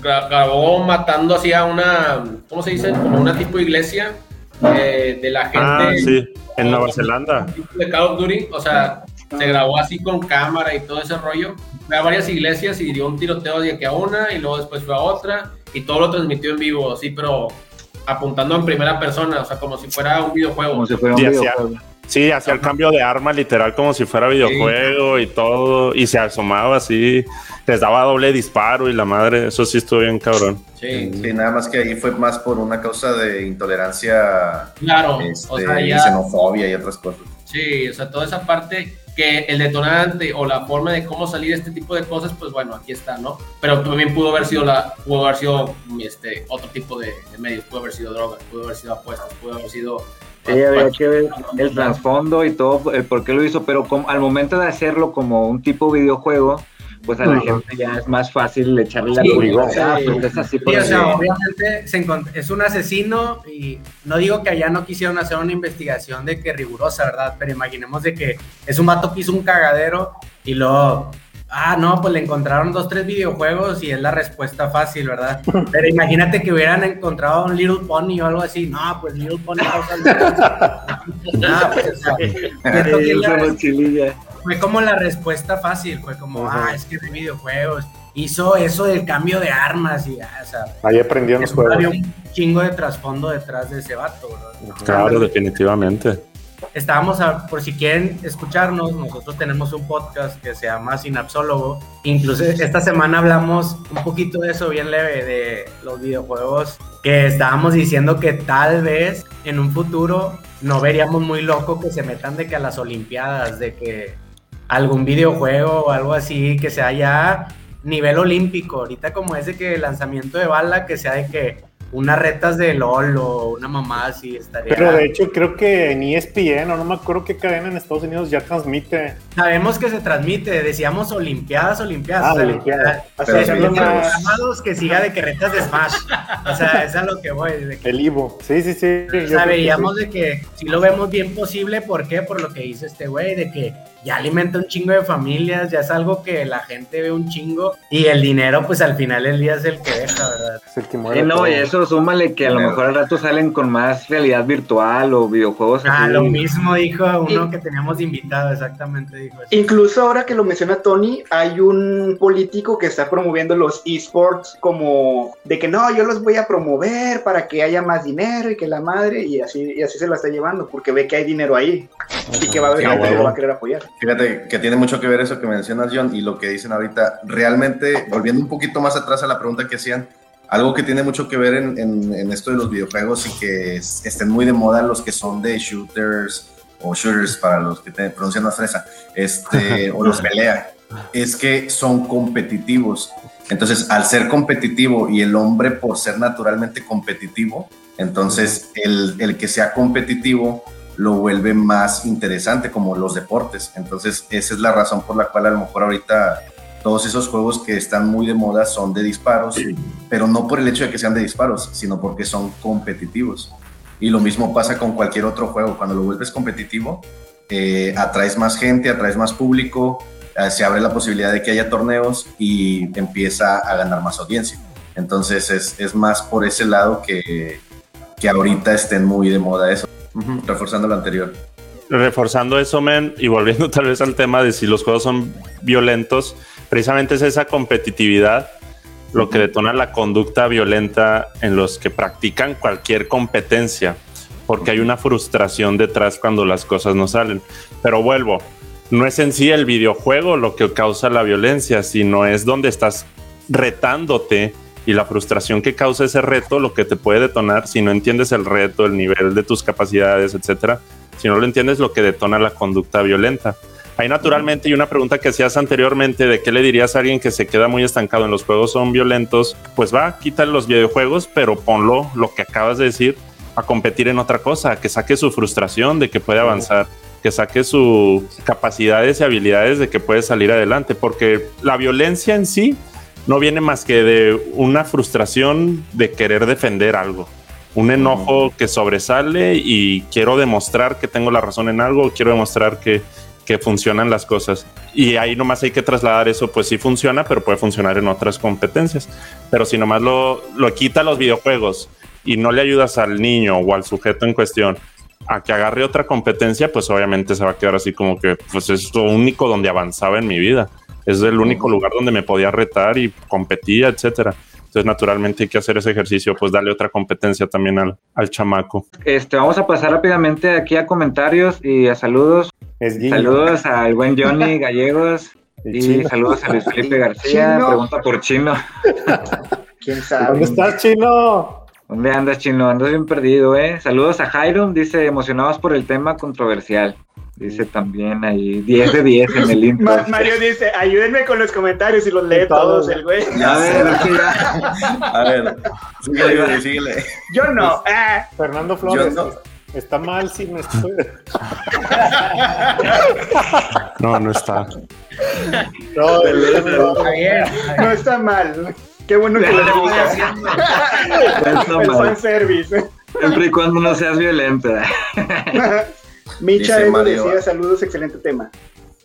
F: grabó matando así a una, ¿cómo se dice? Como una tipo iglesia eh, de la ah,
E: gente. Ah, sí, en Nueva Zelanda.
F: De Call of Duty, o sea, se grabó así con cámara y todo ese rollo. Fue a varias iglesias y dio un tiroteo de que a una y luego después fue a otra y todo lo transmitió en vivo, así, pero apuntando en primera persona, o sea, como si fuera un videojuego.
E: Como
F: si
E: fuera un videojuego. Sí, hacía el cambio de arma literal como si fuera videojuego y todo, y se asomaba así, les daba doble disparo y la madre, eso sí estuvo bien cabrón.
D: Sí, sí nada más que ahí fue más por una causa de intolerancia,
F: claro,
D: o sea, este, xenofobia y otras cosas.
F: Sí, o sea, toda esa parte que el detonante o la forma de cómo salir este tipo de cosas, pues bueno, aquí está, ¿no? Pero también pudo haber sido la, pudo haber sido este otro tipo de, medios, pudo haber sido drogas, pudo haber sido apuestas, pudo haber sido
A: Sí, había que ver el trasfondo y todo, el por qué lo hizo, pero al momento de hacerlo como un tipo videojuego, pues a la gente ya es más fácil echarle la culpa.
G: Pues, sí, o sea, obviamente es un asesino y no digo que allá no quisieron hacer una investigación de que rigurosa, ¿verdad? Pero imaginemos de que es un vato que hizo un cagadero y luego Ah, no, pues le encontraron dos, tres videojuegos y es la respuesta fácil, ¿verdad? Pero imagínate que hubieran encontrado un Little Pony o algo así. No, pues Little Pony no, pues, fue como la respuesta fácil, fue como, ah, es que de videojuegos. Hizo eso del cambio de armas y, ah, o sea,
B: ahí aprendió en los juegos.
G: Había un chingo de trasfondo detrás de ese vato, ¿verdad?
E: Claro, definitivamente
G: estábamos, por si quieren escucharnos, nosotros tenemos un podcast que se llama Sinapsólogo. Incluso esta semana hablamos un poquito de eso bien leve, de los videojuegos, que estábamos diciendo que tal vez en un futuro no veríamos muy loco que se metan de que a las Olimpiadas, de que algún videojuego o algo así que sea ya nivel olímpico. Ahorita como es de que el lanzamiento de bala, que sea de que unas retas de LOL o una mamá así estaría.
B: Pero de hecho creo que en ESPN o no me acuerdo qué cadena en Estados Unidos ya transmite.
G: Sabemos que se transmite, decíamos Olimpiadas, Olimpiadas. Ah,
B: Olimpiadas.
G: O sea, que siga de que retas de Smash. O sea, es a lo que voy.
B: El Ivo. Sí, sí, sí.
G: O de que si lo vemos bien posible, ¿por qué? Por lo que dice este güey, de que ya alimenta un chingo de familias, ya es algo que la gente ve un chingo y el dinero pues al final del día es el que deja, ¿verdad? Es el que
A: muere. no, y eso súmale que a lo mejor al rato salen con más realidad virtual o videojuegos.
G: Ah, lo mismo dijo uno que teníamos invitado, exactamente dijo eso.
C: Incluso ahora que lo menciona Tony, hay un político que está promoviendo los esports como de que no, yo los voy a promover para que haya más dinero y que la madre y así, y así se la está llevando porque ve que hay dinero ahí y que va a haber gente que lo va a querer apoyar.
D: Fíjate que tiene mucho que ver eso que mencionas, John, y lo que dicen ahorita. Realmente, volviendo un poquito más atrás a la pregunta que hacían, algo que tiene mucho que ver en, en, esto de los videojuegos y que estén muy de moda los que son de shooters o shooters para los que te pronuncian más fresa, este, o los pelea, es que son competitivos. Entonces, al ser competitivo y el hombre por ser naturalmente competitivo, entonces el, el que sea competitivo lo vuelve más interesante como los deportes. Entonces, esa es la razón por la cual a lo mejor ahorita todos esos juegos que están muy de moda son de disparos, pero no por el hecho de que sean de disparos, sino porque son competitivos. Y lo mismo pasa con cualquier otro juego. Cuando lo vuelves competitivo, eh, atraes más gente, atraes más público, eh, se abre la posibilidad de que haya torneos y empieza a ganar más audiencia. Entonces es, es más por ese lado que, que ahorita estén muy de moda eso. Reforzando lo anterior.
E: Reforzando eso, men, y volviendo tal vez al tema de si los juegos son violentos, precisamente es esa competitividad lo que detona la conducta violenta en los que practican cualquier competencia, porque hay una frustración detrás cuando las cosas no salen. Pero vuelvo, no es en sí el videojuego lo que causa la violencia, sino es donde estás retándote y la frustración que causa ese reto, lo que te puede detonar si no entiendes el reto, el nivel de tus capacidades, etcétera. Si no lo entiendes, lo que detona la conducta violenta. Ahí naturalmente, y una pregunta que hacías anteriormente de qué le dirías a alguien que se queda muy estancado en los juegos son violentos, pues va, quítale los videojuegos, pero ponlo lo que acabas de decir a competir en otra cosa, que saque su frustración de que puede avanzar, que saque sus capacidades y habilidades de que puede salir adelante, porque la violencia en sí no viene más que de una frustración de querer defender algo un enojo que sobresale y quiero demostrar que tengo la razón en algo, quiero demostrar que, que funcionan las cosas. Y ahí nomás hay que trasladar eso, pues sí funciona, pero puede funcionar en otras competencias. Pero si nomás lo, lo quita los videojuegos y no le ayudas al niño o al sujeto en cuestión a que agarre otra competencia, pues obviamente se va a quedar así como que pues es lo único donde avanzaba en mi vida. Es el único lugar donde me podía retar y competía, etcétera. Entonces, naturalmente hay que hacer ese ejercicio, pues darle otra competencia también al, al chamaco.
A: Este, vamos a pasar rápidamente aquí a comentarios y a saludos. saludos al buen Johnny Gallegos y saludos a Luis Felipe García. Pregunta por Chino.
B: ¿Quién sabe? ¿Dónde estás, Chino?
A: ¿Dónde andas, Chino? Andas bien perdido, ¿eh? Saludos a Jairo, dice, emocionados por el tema controversial. Dice también ahí 10 de 10 en el intro.
C: Mario dice, ayúdenme con los comentarios y los lee todos el güey.
D: A ver, a ver, síguele, síguele.
C: Yo no. Ah.
B: Fernando Flores. Está mal si no estoy.
E: no, no está.
C: No, no está mal. Qué bueno que lo haciendo. El fanservice.
A: Siempre y cuando no seas violenta.
C: Micha Edo decía saludos, excelente tema.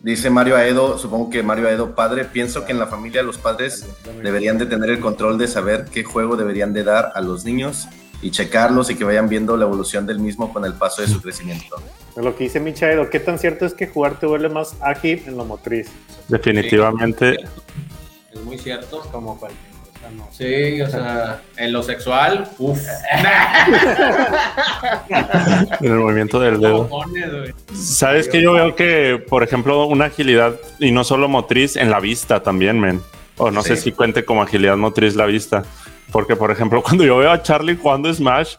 D: Dice Mario Aedo, supongo que Mario Aedo padre, pienso que en la familia los padres deberían de tener el control de saber qué juego deberían de dar a los niños y checarlos y que vayan viendo la evolución del mismo con el paso de su crecimiento.
B: Lo que dice Micha Edo, ¿qué tan cierto es que jugar te vuelve más ágil en lo motriz?
E: Definitivamente.
F: es muy cierto. Como cualquier Sí, o sea, en lo sexual, uff.
E: en el movimiento del dedo. Sabes que yo veo que, por ejemplo, una agilidad, y no solo motriz, en la vista también, men. O no sé si cuente como agilidad motriz la vista. Porque, por ejemplo, cuando yo veo a Charlie jugando Smash,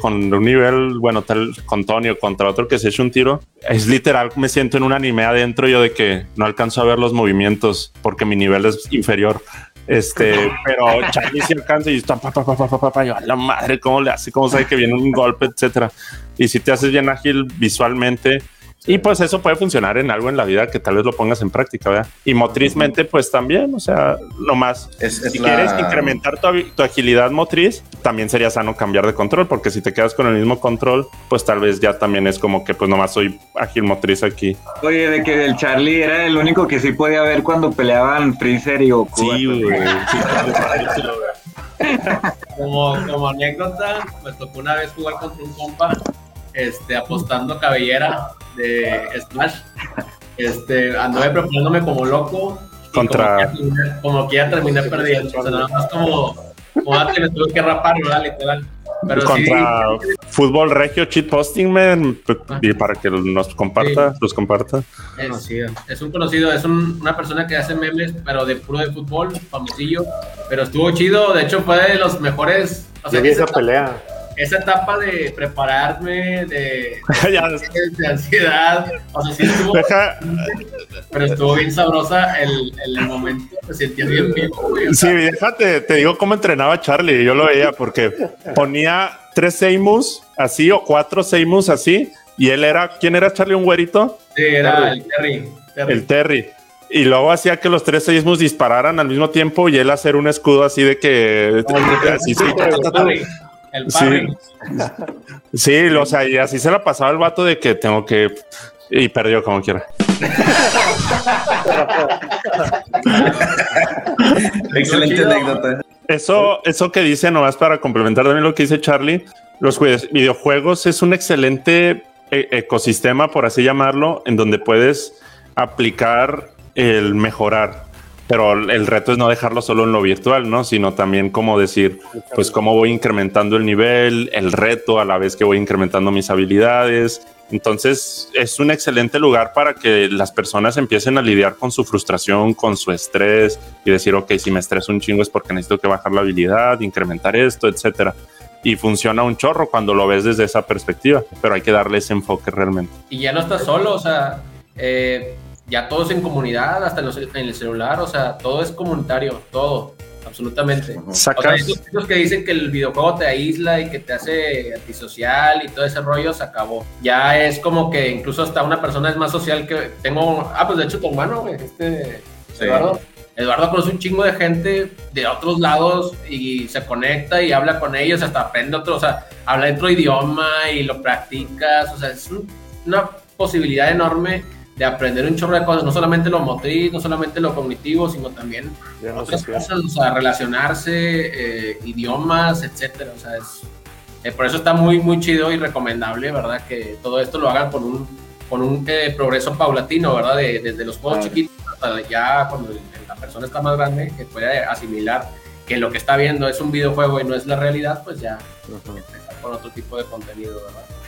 E: con un nivel, bueno, tal con Tony o contra otro que se eche un tiro, es literal, me siento en un anime adentro yo de que no alcanzo a ver los movimientos porque mi nivel es inferior. Este, pero Charlie sí alcanza y está pa, pa, pa, pa, yo, a la madre, ¿cómo le hace? ¿Cómo sabe que viene un golpe, etcétera? Y si te haces bien ágil visualmente, y pues eso puede funcionar en algo en la vida que tal vez lo pongas en práctica, ¿verdad? Y motrizmente, pues también, o sea, lo más. si quieres incrementar tu, agilidad motriz, también sería sano cambiar de control, porque si te quedas con el mismo control, pues tal vez ya también es como que, pues nomás soy ágil motriz aquí.
A: Oye, de que el Charlie era el único que sí podía ver cuando peleaban Freezer y Goku.
E: Sí, güey.
F: como, como anécdota, me tocó una vez jugar contra un compa este, apostando cabellera de Smash. Este, anduve preparándome como loco.
E: Contra.
F: Como que, ya terminé perdiendo. O sea, nada más como, como que me tuve que rapar, ¿verdad? Literal.
E: Pero contra Fútbol Regio Cheat Posting, man, y para que nos comparta, los comparta.
F: Es, es, un conocido, es una persona que hace memes, pero de puro de fútbol, famosillo, pero estuvo chido, de hecho fue de los mejores.
B: O sea, esa pelea
F: esa etapa de prepararme, de, de ansiedad, o sea, sí estuvo, pero estuvo bien sabrosa el, el momento, se sentía bien vivo.
E: sí, déjate, te digo cómo entrenaba Charlie, yo lo veía porque ponía tres Seimus así o cuatro Seimus así, y él era, ¿quién era Charlie, un güerito?
F: Sí, era el Terry.
E: El Terry. Y luego hacía que los tres Seimus dispararan al mismo tiempo y él hacer un escudo así de que... así, sí,
F: el parry.
E: Sí. o sea, y así se la pasaba el vato de que tengo que. Y perdió como quiera.
D: Excelente anécdota.
E: Eso, eso que dice, nomás para complementar también lo que dice Charlie, los videojuegos es un excelente e-, ecosistema, por así llamarlo, en donde puedes aplicar el mejorar pero el reto es no dejarlo solo en lo virtual, ¿no? Sino también como decir, pues cómo voy incrementando el nivel, el reto a la vez que voy incrementando mis habilidades. Entonces es un excelente lugar para que las personas empiecen a lidiar con su frustración, con su estrés y decir, ok, si me estreso un chingo es porque necesito que bajar la habilidad, incrementar esto, etcétera y funciona un chorro cuando lo ves desde esa perspectiva, pero hay que darle ese enfoque realmente.
F: Y ya no estás solo, o sea, eh, ya todo es en comunidad, hasta en, el celular, o sea, todo es comunitario, todo, absolutamente. O sea, esos, que dicen que el videojuego te aísla y que te hace antisocial y todo ese rollo se acabó. Ya es como que incluso hasta una persona es más social que tengo, ah, pues de hecho tu hermano, este, Eduardo. Eduardo conoce un chingo de gente de otros lados y se conecta y habla con ellos, hasta aprende otro, o sea, habla otro idioma y lo practicas, o sea, es una posibilidad enorme de aprender un chorro de cosas, no solamente lo motriz, no solamente lo cognitivo, sino también otras cosas, o sea, relacionarse, eh, idiomas, etcétera, o sea, es, eh, por eso está muy, muy chido y recomendable, ¿verdad? Que todo esto lo hagan con un, con un eh, progreso paulatino, ¿verdad? desde los juegos chiquitos hasta ya cuando la persona está más grande, que puede asimilar que lo que está viendo es un videojuego y no es la realidad, pues ya empezar con otro tipo de contenido, ¿verdad?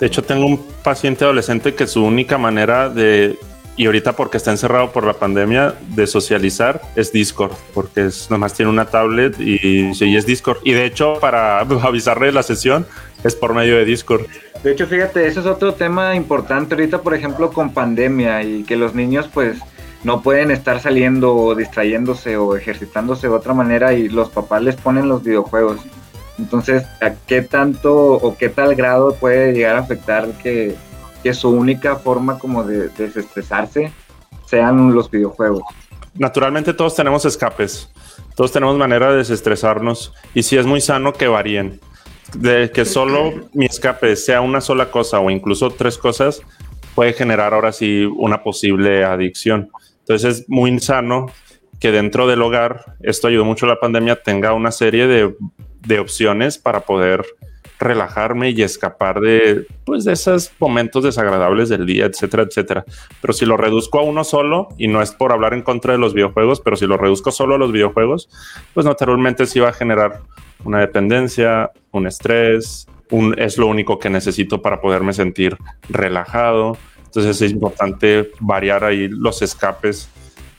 E: De hecho, tengo un paciente adolescente que su única manera de, y ahorita porque está encerrado por la pandemia, de socializar es Discord, porque es, nomás tiene una tablet y, sí, es Discord. Y de hecho, para avisarle la sesión, es por medio de Discord.
A: De hecho, fíjate, ese es otro tema importante ahorita, por ejemplo, con pandemia y que los niños, pues, no pueden estar saliendo o distrayéndose o ejercitándose de otra manera y los papás les ponen los videojuegos. Entonces, ¿a qué tanto o qué tal grado puede llegar a afectar que, su única forma como de, desestresarse sean los videojuegos?
E: Naturalmente todos tenemos escapes, todos tenemos manera de desestresarnos y si es muy sano que varíen. De que solo mi escape sea una sola cosa o incluso tres cosas puede generar ahora sí una posible adicción. Entonces es muy sano que dentro del hogar, esto ayudó mucho a la pandemia, tenga una serie de de opciones para poder relajarme y escapar de, pues, de esos momentos desagradables del día, etcétera, etcétera. Pero si lo reduzco a uno solo, y no es por hablar en contra de los videojuegos, pero si lo reduzco solo a los videojuegos, pues naturalmente sí va a generar una dependencia, un estrés, un, es lo único que necesito para poderme sentir relajado. Entonces es importante variar ahí los escapes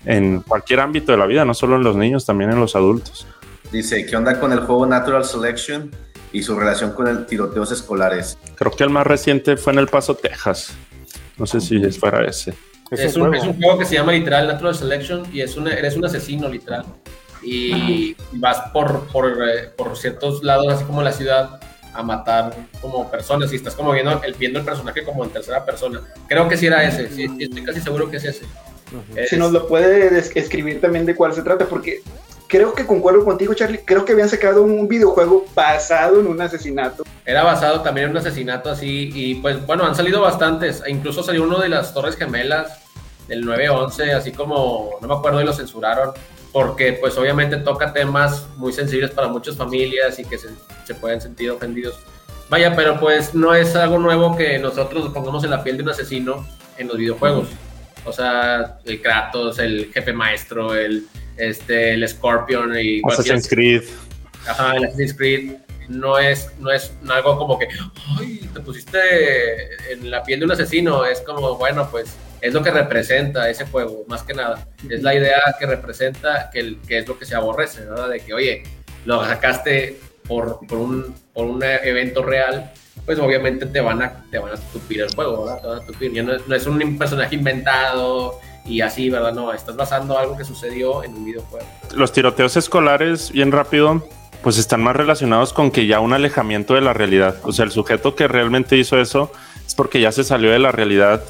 E: en cualquier ámbito de la vida, no solo en los niños, también en los adultos.
D: Dice, ¿qué onda con el juego Natural Selection y su relación con el tiroteos escolares?
E: Creo que el más reciente fue en El Paso, Texas. No sé si es para ese.
F: Es, un, juego que se llama literal Natural Selection y es eres un asesino literal. Y vas por, por, eh, por, ciertos lados, así como la ciudad, a matar como personas y estás como viendo el, viendo el personaje como en tercera persona. Creo que sí era ese, sí, estoy casi seguro que es ese.
C: Si nos lo puede escribir también de cuál se trata, porque creo que concuerdo contigo, Charlie. Creo que habían sacado un videojuego basado en un asesinato.
F: Era basado también en un asesinato así. Y pues bueno, han salido bastantes. Incluso salió uno de las Torres Gemelas del 911, así como, no me acuerdo y lo censuraron. Porque pues obviamente toca temas muy sensibles para muchas familias y que se pueden sentir ofendidos. Vaya, pero pues no es algo nuevo que nosotros nos pongamos en la piel de un asesino en los videojuegos. O sea, el Kratos, el jefe maestro, el, este, el Scorpion y
E: Assassin's Creed.
F: Ajá, el Assassin's Creed no es, no es algo como que, ay, te pusiste en la piel de un asesino, es como, bueno, pues es lo que representa ese juego, más que nada. Es la idea que representa, que, que es lo que se aborrece, ¿verdad? De que, oye, lo sacaste por, por, un, por un evento real, pues obviamente te van a, te van a estupir el juego, ¿verdad? Te van a estupir. Ya no, no es un personaje inventado, y así, ¿verdad? No, estás basando algo que sucedió en un videojuego.
E: Los tiroteos escolares, bien rápido, pues están más relacionados con que ya un alejamiento de la realidad. O sea, el sujeto que realmente hizo eso es porque ya se salió de la realidad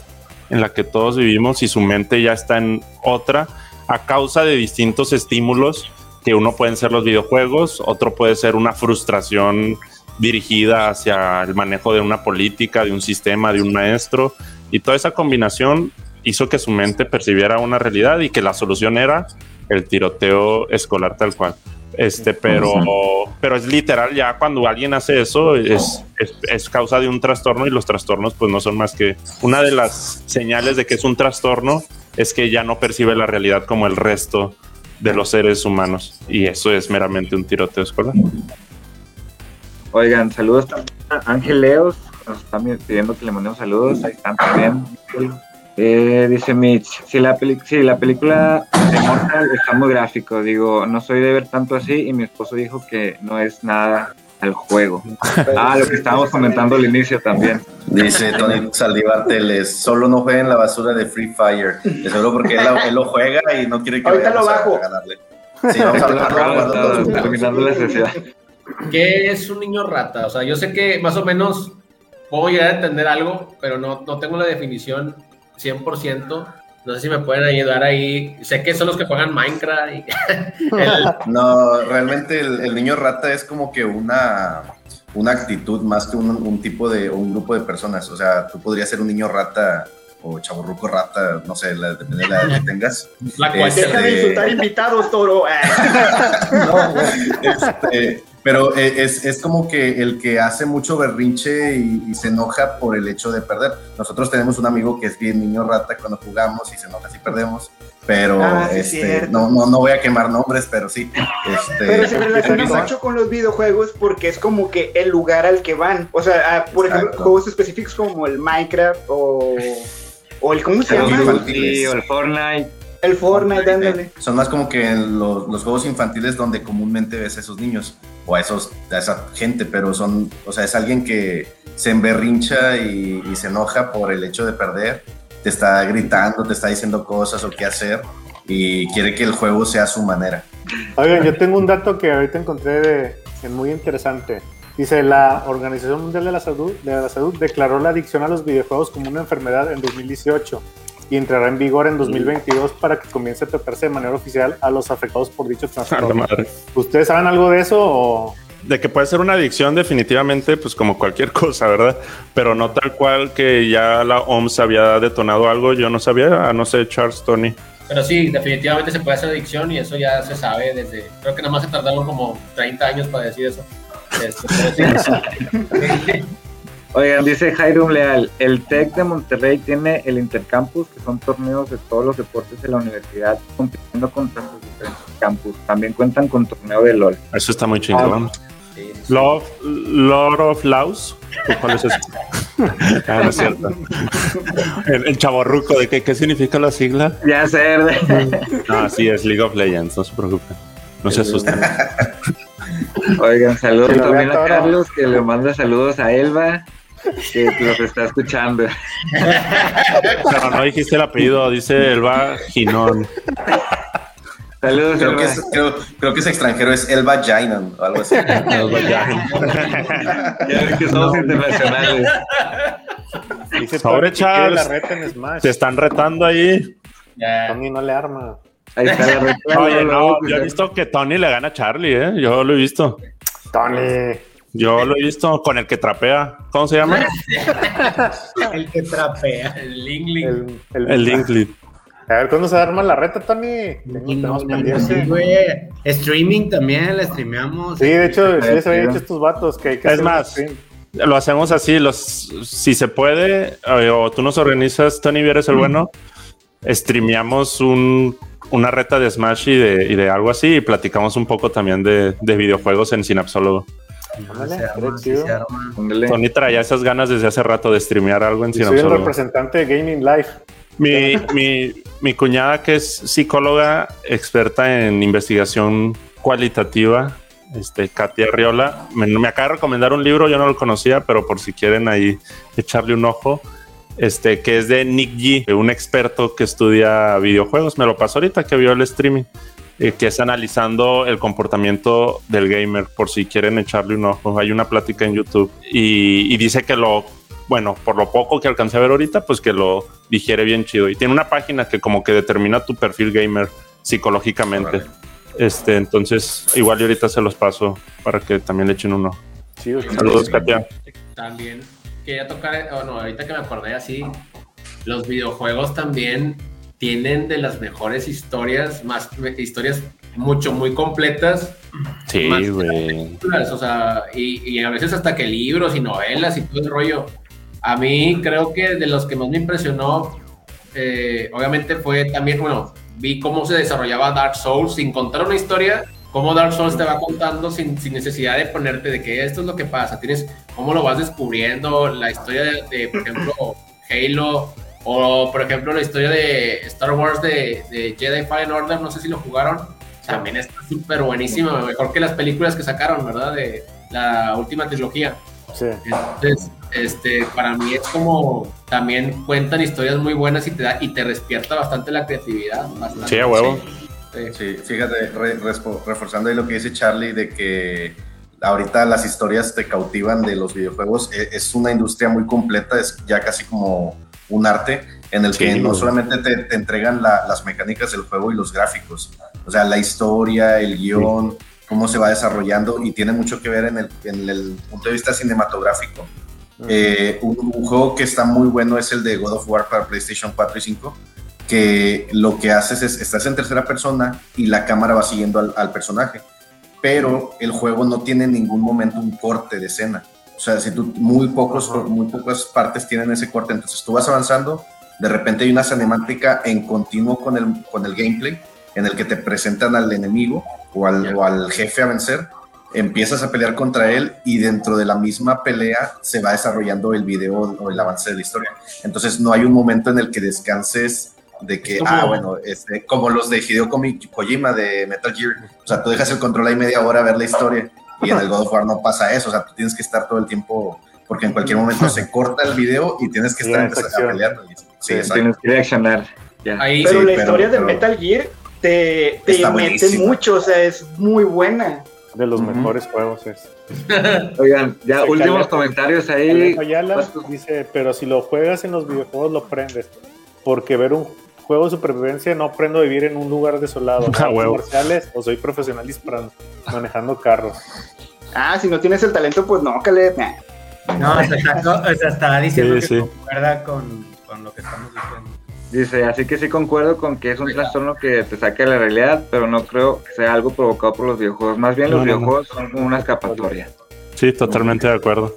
E: en la que todos vivimos y su mente ya está en otra a causa de distintos estímulos que uno pueden ser los videojuegos, otro puede ser una frustración dirigida hacia el manejo de una política, de un sistema, de un maestro y toda esa combinación hizo que su mente percibiera una realidad y que la solución era el tiroteo escolar tal cual. Este, pero, pero es literal, ya cuando alguien hace eso, es, es, causa de un trastorno y los trastornos pues no son más que una de las señales de que es un trastorno es que ya no percibe la realidad como el resto de los seres humanos y eso es meramente un tiroteo escolar.
A: Oigan, saludos a Ángel Leos, nos están pidiendo que le mandemos saludos, ahí están también. Eh, dice Mitch, si la, si la película de Mortal está muy gráfico, digo, no soy de ver tanto así y mi esposo dijo que no es nada al juego. Ah, lo que estábamos comentando al inicio también.
D: Dice Tony Saldívar Teles, solo no jueguen la basura de Free Fire. Es solo porque él, lo juega y no quiere que
C: Ahorita lo bajo.
D: Sí, vamos a hablar
A: terminando la sesión.
F: ¿Qué es un niño rata? O sea, yo sé que más o menos puedo llegar a entender algo, pero no, no tengo la definición 100%. No sé si me pueden ayudar ahí. Sé que son los que juegan Minecraft.
D: No, realmente el, niño rata es como que una, una actitud más que un, tipo de un grupo de personas. O sea, tú podrías ser un niño rata o chaburruco rata, no sé, depende de la edad que tengas.
C: La cual deja de este, insultar invitados, toro. no,
D: este, pero eh, es, es, como que el que hace mucho berrinche y, se enoja por el hecho de perder. Nosotros tenemos un amigo que es bien niño rata cuando jugamos y se enoja si perdemos. Pero ah, este, no, no, no, voy a quemar nombres, pero sí. Este,
C: pero se relaciona mucho con los videojuegos porque es como que el lugar al que van. O sea, ah, por ejemplo, juegos específicos como el Minecraft o, o el. ¿Cómo se llama?
A: o el Fortnite.
C: El Fortnite, ándale.
D: Son más como que los, los, juegos infantiles donde comúnmente ves a esos niños o a, esos, a esa gente, pero son, o sea, es alguien que se emberrincha y, se enoja por el hecho de perder, te está gritando, te está diciendo cosas o qué hacer y quiere que el juego sea su manera.
B: Oigan, yo tengo un dato que ahorita encontré de, muy interesante. Dice, la Organización Mundial de la, Salud, de la Salud declaró la adicción a los videojuegos como una enfermedad en 2018 y entrará en vigor en 2022 para que comience a tratarse de manera oficial a los afectados por dicho trastorno. ¿Ustedes saben algo de eso o...?
E: De que puede ser una adicción definitivamente, pues como cualquier cosa, ¿verdad? Pero no tal cual que ya la OMS había detonado algo, yo no sabía, no sé, Charles Tony.
F: Pero sí, definitivamente se puede hacer adicción y eso ya se sabe desde, creo que nada más se tardaron como 30 años para decir eso.
A: Este, Oigan, dice Jairo Leal, el TEC de Monterrey tiene el Intercampus, que son torneos de todos los deportes de la universidad, compitiendo contra sus diferentes campus. También cuentan con torneo de LOL.
E: Eso está muy chingón. Love, Lord of Laws. ¿Cuál es eso? ah, no es cierto. El, el chaborruco, ¿de qué, qué significa la sigla?
A: Ya sé.
E: ah, sí, es League of Legends, no se preocupen. No se asusten.
A: Oigan, saludos también a Carlos, que le manda saludos a Elba que los está escuchando.
E: Pero no dijiste el apellido, dice Elba Ginón.
A: Saludos,
D: creo que, es, creo, que es extranjero, es Elba Jainan o algo así. Elba
A: Jainan. ya que somos internacionales.
E: Dice Sobre Charles, te están retando ahí.
B: Tony no le arma.
A: Ahí está la reta.
E: Oye, no, yo he visto que Tony le gana a Charlie, ¿eh? Yo lo he visto.
B: Tony.
E: Yo lo he visto con el que trapea. ¿Cómo se llama?
C: el que trapea.
F: El Linkley.
E: El, el,
B: A ver, ¿cuándo se arma la reta, Tony?
G: No, Streaming también, la streameamos.
B: Sí, de hecho, sí, se habían hecho estos vatos que hay que
E: Es más, lo hacemos así, los, si se puede, eh, o tú nos organizas, Tony Vieres el bueno, streameamos un, una reta de Smash y de, y de, algo así y platicamos un poco también de, de videojuegos en Sinapsólogo. Tony traía esas ganas desde hace rato de streamear algo en
B: Soy el representante de Gaming Life.
E: Mi, mi, mi, cuñada, que es psicóloga experta en investigación cualitativa, este, Katia Riola, me, me, acaba de recomendar un libro, yo no lo conocía, pero por si quieren ahí echarle un ojo, este, que es de Nick G, un experto que estudia videojuegos. Me lo pasó ahorita que vio el streaming. Eh, que es analizando el comportamiento del gamer, por si quieren echarle un ojo. Hay una plática en YouTube y, dice que lo, bueno, por lo poco que alcancé a ver ahorita, pues que lo digiere bien chido. Y tiene una página que como que determina tu perfil gamer psicológicamente. Este, entonces, igual y ahorita se los paso para que también le echen uno.
F: Sí, Saludos, Katia. También quería tocar, oh, no, ahorita que me acordé así, los videojuegos también tienen de las mejores historias, más historias mucho, muy completas.
E: Sí, güey.
F: O sea, y, a veces hasta que libros y novelas y todo el rollo. A mí creo que de los que más me impresionó, eh, obviamente fue también, bueno, vi cómo se desarrollaba Dark Souls sin contar una historia, cómo Dark Souls te va contando sin, sin necesidad de ponerte de que esto es lo que pasa, tienes cómo lo vas descubriendo, la historia de por ejemplo, Halo, o, por ejemplo, la historia de Star Wars de, Jedi Fallen Order, no sé si lo jugaron. También está súper buenísima, mejor que las películas que sacaron, ¿verdad? De, la última trilogía. Sí. Entonces, este, para mí es como también cuentan historias muy buenas y te da y te despierta bastante la creatividad.
E: Sí, a huevo.
D: Sí, fíjate, reforzando ahí lo que dice Charlie de que ahorita las historias te cautivan de los videojuegos. E, es una industria muy completa, es ya casi como un arte en el que no solamente te, entregan las mecánicas del juego y los gráficos, o sea, la historia, el guion, cómo se va desarrollando y tiene mucho que ver en el, en el punto de vista cinematográfico. Eh, un, juego que está muy bueno es el de God of War para PlayStation 4 y 5, que lo que haces es, estás en tercera persona y la cámara va siguiendo al, personaje, pero el juego no tiene en ningún momento un corte de escena. O sea, si tú, muy, pocos, muy pocas partes tienen ese corte, entonces tú vas avanzando, de repente hay una cinemática en continuo con el, con el gameplay, en el que te presentan al enemigo o al, o al jefe a vencer, empiezas a pelear contra él y dentro de la misma pelea se va desarrollando el video o el avance de la historia. Entonces no hay un momento en el que descanses de que, ah, bueno, este, como los de Hideo Kojima de Metal Gear, o sea, tú dejas el control ahí media hora a ver la historia y en el God of War no pasa eso, o sea, tú tienes que estar todo el tiempo, porque en cualquier momento se corta el video y tienes que estar peleando.
A: Sí, tienes que reaccionar.
C: pero la historia de Metal Gear te, te mete mucho, o sea, es muy buena.
B: De los mejores juegos es.
A: Oigan, ya últimos comentarios ahí.
B: Pues, dice, pero si lo juegas en los videojuegos lo prendes. Porque ver un juego de supervivencia no aprendo a vivir en un lugar desolado. Ah, comerciales o soy profesional disparando, manejando carros.
C: Ah, si no tienes el talento, pues no, Caleb.
G: No, o sea, está, diciendo que concuerda con, con lo que estamos diciendo.
A: Dice, así que sí concuerdo con que es un trastorno que te saque de la realidad, pero no creo que sea algo provocado por los videojuegos. Más bien los videojuegos son una escapatoria.
E: Sí, totalmente de acuerdo.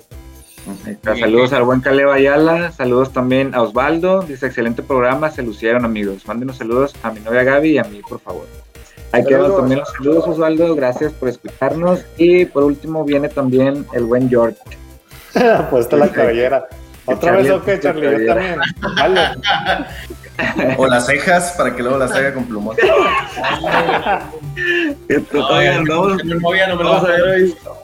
A: Saludos al buen Caleb Ayala, saludos también a Osvaldo, dice excelente programa, se lucieron amigos. Mándenos saludos a mi novia Gaby y a mí, por favor. Hay que dar también los saludos, Osvaldo, gracias por escucharnos. Y por último viene también el buen George.
B: pues está la cabellera. Otra vez, ok, Charlie, yo también.
D: O las cejas para que luego las haga con plumón.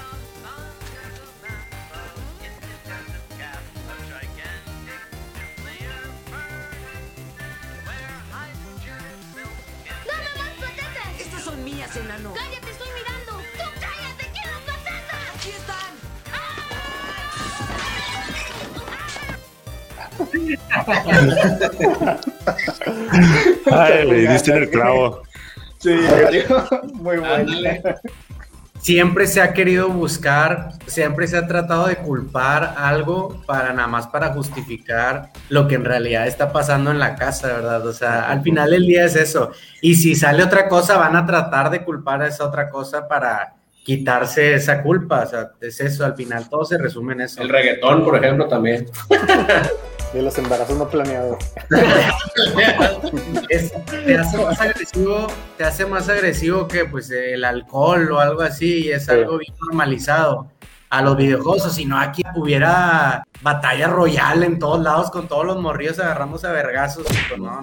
H: Enano. ¡Cállate, estoy mirando! ¡Tú cállate, quiero patatas! ¡Aquí
E: están! Ay, le diste el clavo.
C: Sí, muy bueno.
G: Siempre se ha querido buscar, siempre se ha tratado de culpar algo para nada más para justificar lo que en realidad está pasando en la casa, ¿verdad? O sea, al final del día es eso. Y si sale otra cosa, van a tratar de culpar a esa otra cosa para quitarse esa culpa. O sea, es eso, al final todo se resume en eso.
F: El reggaetón, por ejemplo, también.
B: de los embarazos no planeados.
G: te, hace más agresivo, te hace más agresivo que pues el alcohol o algo así, y es algo bien normalizado a los videojuegos, o si no aquí hubiera batalla royal en todos lados con todos los morrillos agarramos a vergazos, pues, no,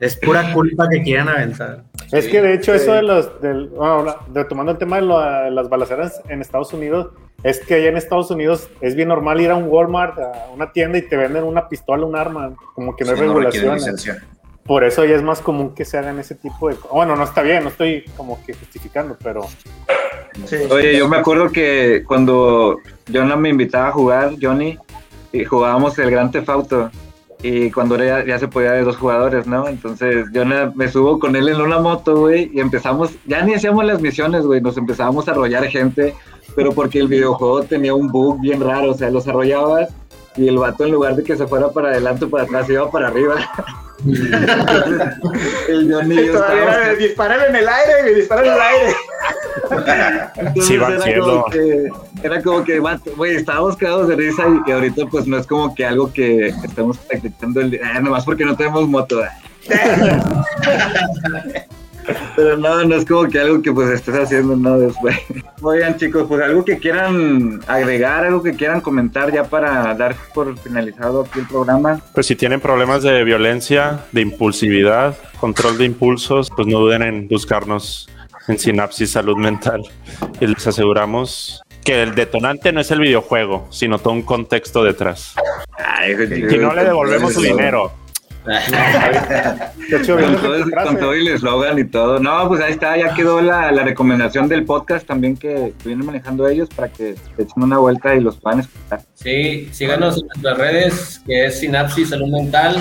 G: es pura culpa que quieran aventar.
B: Es que de hecho eso de los, del, bueno, retomando el tema de las balaceras en Estados Unidos, es que allá en Estados Unidos es bien normal ir a un Walmart, a una tienda y te venden una pistola, un arma, como que no hay regulación. Por eso ya es más común que se hagan ese tipo de Bueno, no está bien, no estoy como que justificando, pero...
A: Oye, yo me acuerdo que cuando Jonah me invitaba a jugar, Johnny, y jugábamos el Gran Theft Auto, y cuando era, ya se podía de dos jugadores, ¿no? Entonces yo me subo con él en una moto, güey, y empezamos, ya ni hacíamos las misiones, güey, nos empezábamos a arrollar gente pero porque el videojuego tenía un bug bien raro, o sea, los arrollabas y el vato en lugar de que se fuera para adelante o para atrás, iba para arriba.
C: el Johnny estaba... disparar en el aire, disparar en el aire.
A: sí, va era, como que, era como que, güey, estábamos quedados de risa y, ahorita pues no es como que algo que estemos practicando el día, nomás porque no tenemos moto. Pero no, no es como que algo que pues estés haciendo, no, después. Oigan chicos, pues algo que quieran agregar, algo que quieran comentar ya para dar por finalizado aquí el programa.
E: Pues si tienen problemas de violencia, de impulsividad, control de impulsos, pues no duden en buscarnos en Sinapsis Salud Mental y les aseguramos que el detonante no es el videojuego, sino todo un contexto detrás. y no le devolvemos su dinero
A: con, todo, el eslogan y todo. No, pues ahí está, ya quedó la, recomendación del podcast también que vienen manejando ellos para que se echen una vuelta y los puedan escuchar.
F: Sí, síganos en nuestras redes, que es Sinapsis Salud Mental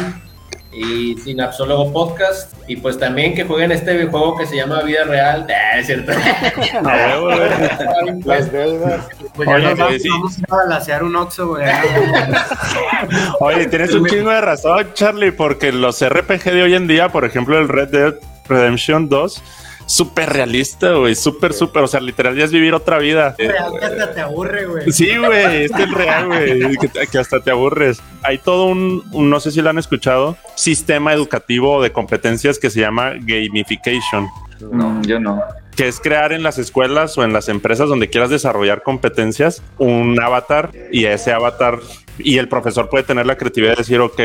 F: y Sinapsólogo Podcast. Y pues también que jueguen este videojuego que se llama Vida Real. Ah, es cierto.
G: Las deudas. Pues ya Oye, vamos, vamos a balancear un Oxxo, güey.
E: Oye, tienes un chingo de razón, Charlie, porque los RPG de hoy en día, por ejemplo, el Red Dead Redemption 2 súper realista, güey, súper, súper, o sea, literal ya es vivir otra vida.
G: Real que hasta te aburre, güey. Sí,
E: güey, este es real, güey, que, hasta te aburres. Hay todo un, no sé si lo han escuchado, sistema educativo de competencias que se llama gamification.
A: No, yo no
E: que es crear en las escuelas o en las empresas donde quieras desarrollar competencias un avatar y ese avatar y el profesor puede tener la creatividad de decir, ok,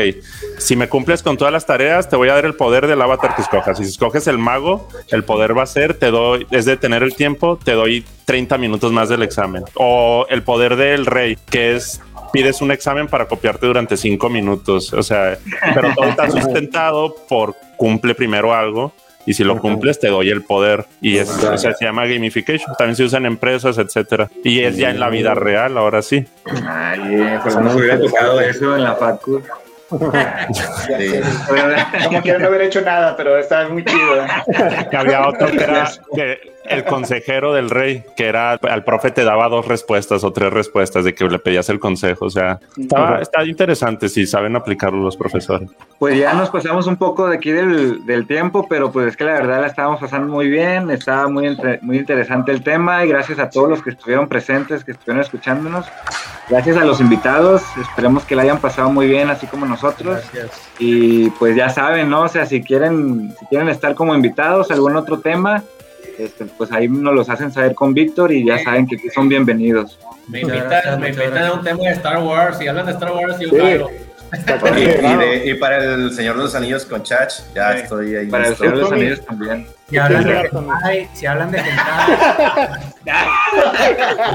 E: si me cumples con todas las tareas, te voy a dar el poder del avatar que escojas. Y si escoges el mago, el poder va a ser, te doy, es de tener el tiempo, te doy 30 minutos más del examen. O el poder del rey, que es pides un examen para copiarte durante 5 minutos. O sea, pero todo está sustentado por cumple primero algo y si lo cumples te doy el poder. Y es, o sea, se llama gamification, también se usa en empresas, etcétera, y es ya en la vida real, ahora sí.
A: Ay, pues no hubiera tocado eso en la facu. Como
C: quiero no haber hecho nada, pero está muy chido.
E: Había otro que era el consejero del rey, que era al profe te daba dos respuestas o tres respuestas de que le pedías el consejo. O sea, estaba, está interesante si saben aplicarlo los profesores.
A: Pues ya nos pasamos un poco de aquí del, del, tiempo, pero pues es que la verdad la estábamos pasando muy bien, estaba muy, muy interesante el tema y gracias a todos los que estuvieron presentes, que estuvieron escuchándonos. Gracias a los invitados, esperemos que la hayan pasado muy bien, así como nosotros. Y pues ya saben, ¿no? O sea, si quieren, si quieren estar como invitados, algún otro tema, este, pues ahí nos los hacen saber con Víctor y ya saben que son bienvenidos.
F: Me invitan, me invitan a un tema de Star Wars, si hablan de Star Wars, yo sí.
D: Y, y, para el Señor de los Anillos con Chach, ya estoy ahí.
A: Para el Señor de los Anillos también.
G: Si hablan de hentai, si hablan de hentai.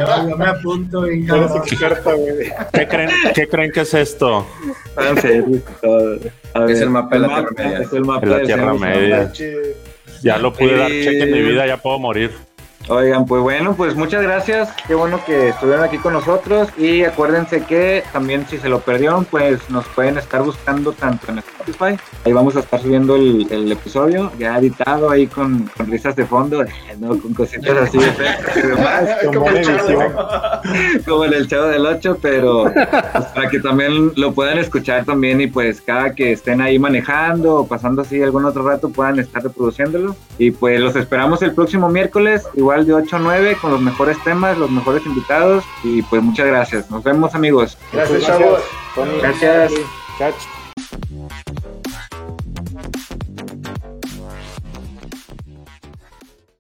G: yo, me apunto, venga.
E: ¿Qué creen, ¿Qué creen que es esto?
D: Es el mapa de la Tierra Media.
E: Es el mapa de la Tierra Media. Ya lo pude dar cheque en mi vida, ya puedo morir.
A: Oigan, pues bueno, pues muchas gracias. Qué bueno que estuvieron aquí con nosotros. Y acuérdense que también si se lo perdieron, pues nos pueden estar buscando tanto en Spotify. Ahí vamos a estar subiendo el, episodio, ya editado ahí con, risas de fondo, con cositas así de y demás. como, como, en el chavo del 8, pero pues, para que también lo puedan escuchar también y pues cada que estén ahí manejando o pasando así algún otro rato puedan estar reproduciéndolo. Y pues los esperamos el próximo miércoles, igual de 8 a 9 con los mejores temas, los mejores invitados y pues muchas gracias. Nos vemos amigos.
C: Gracias, chavos.
A: Gracias. Thank you.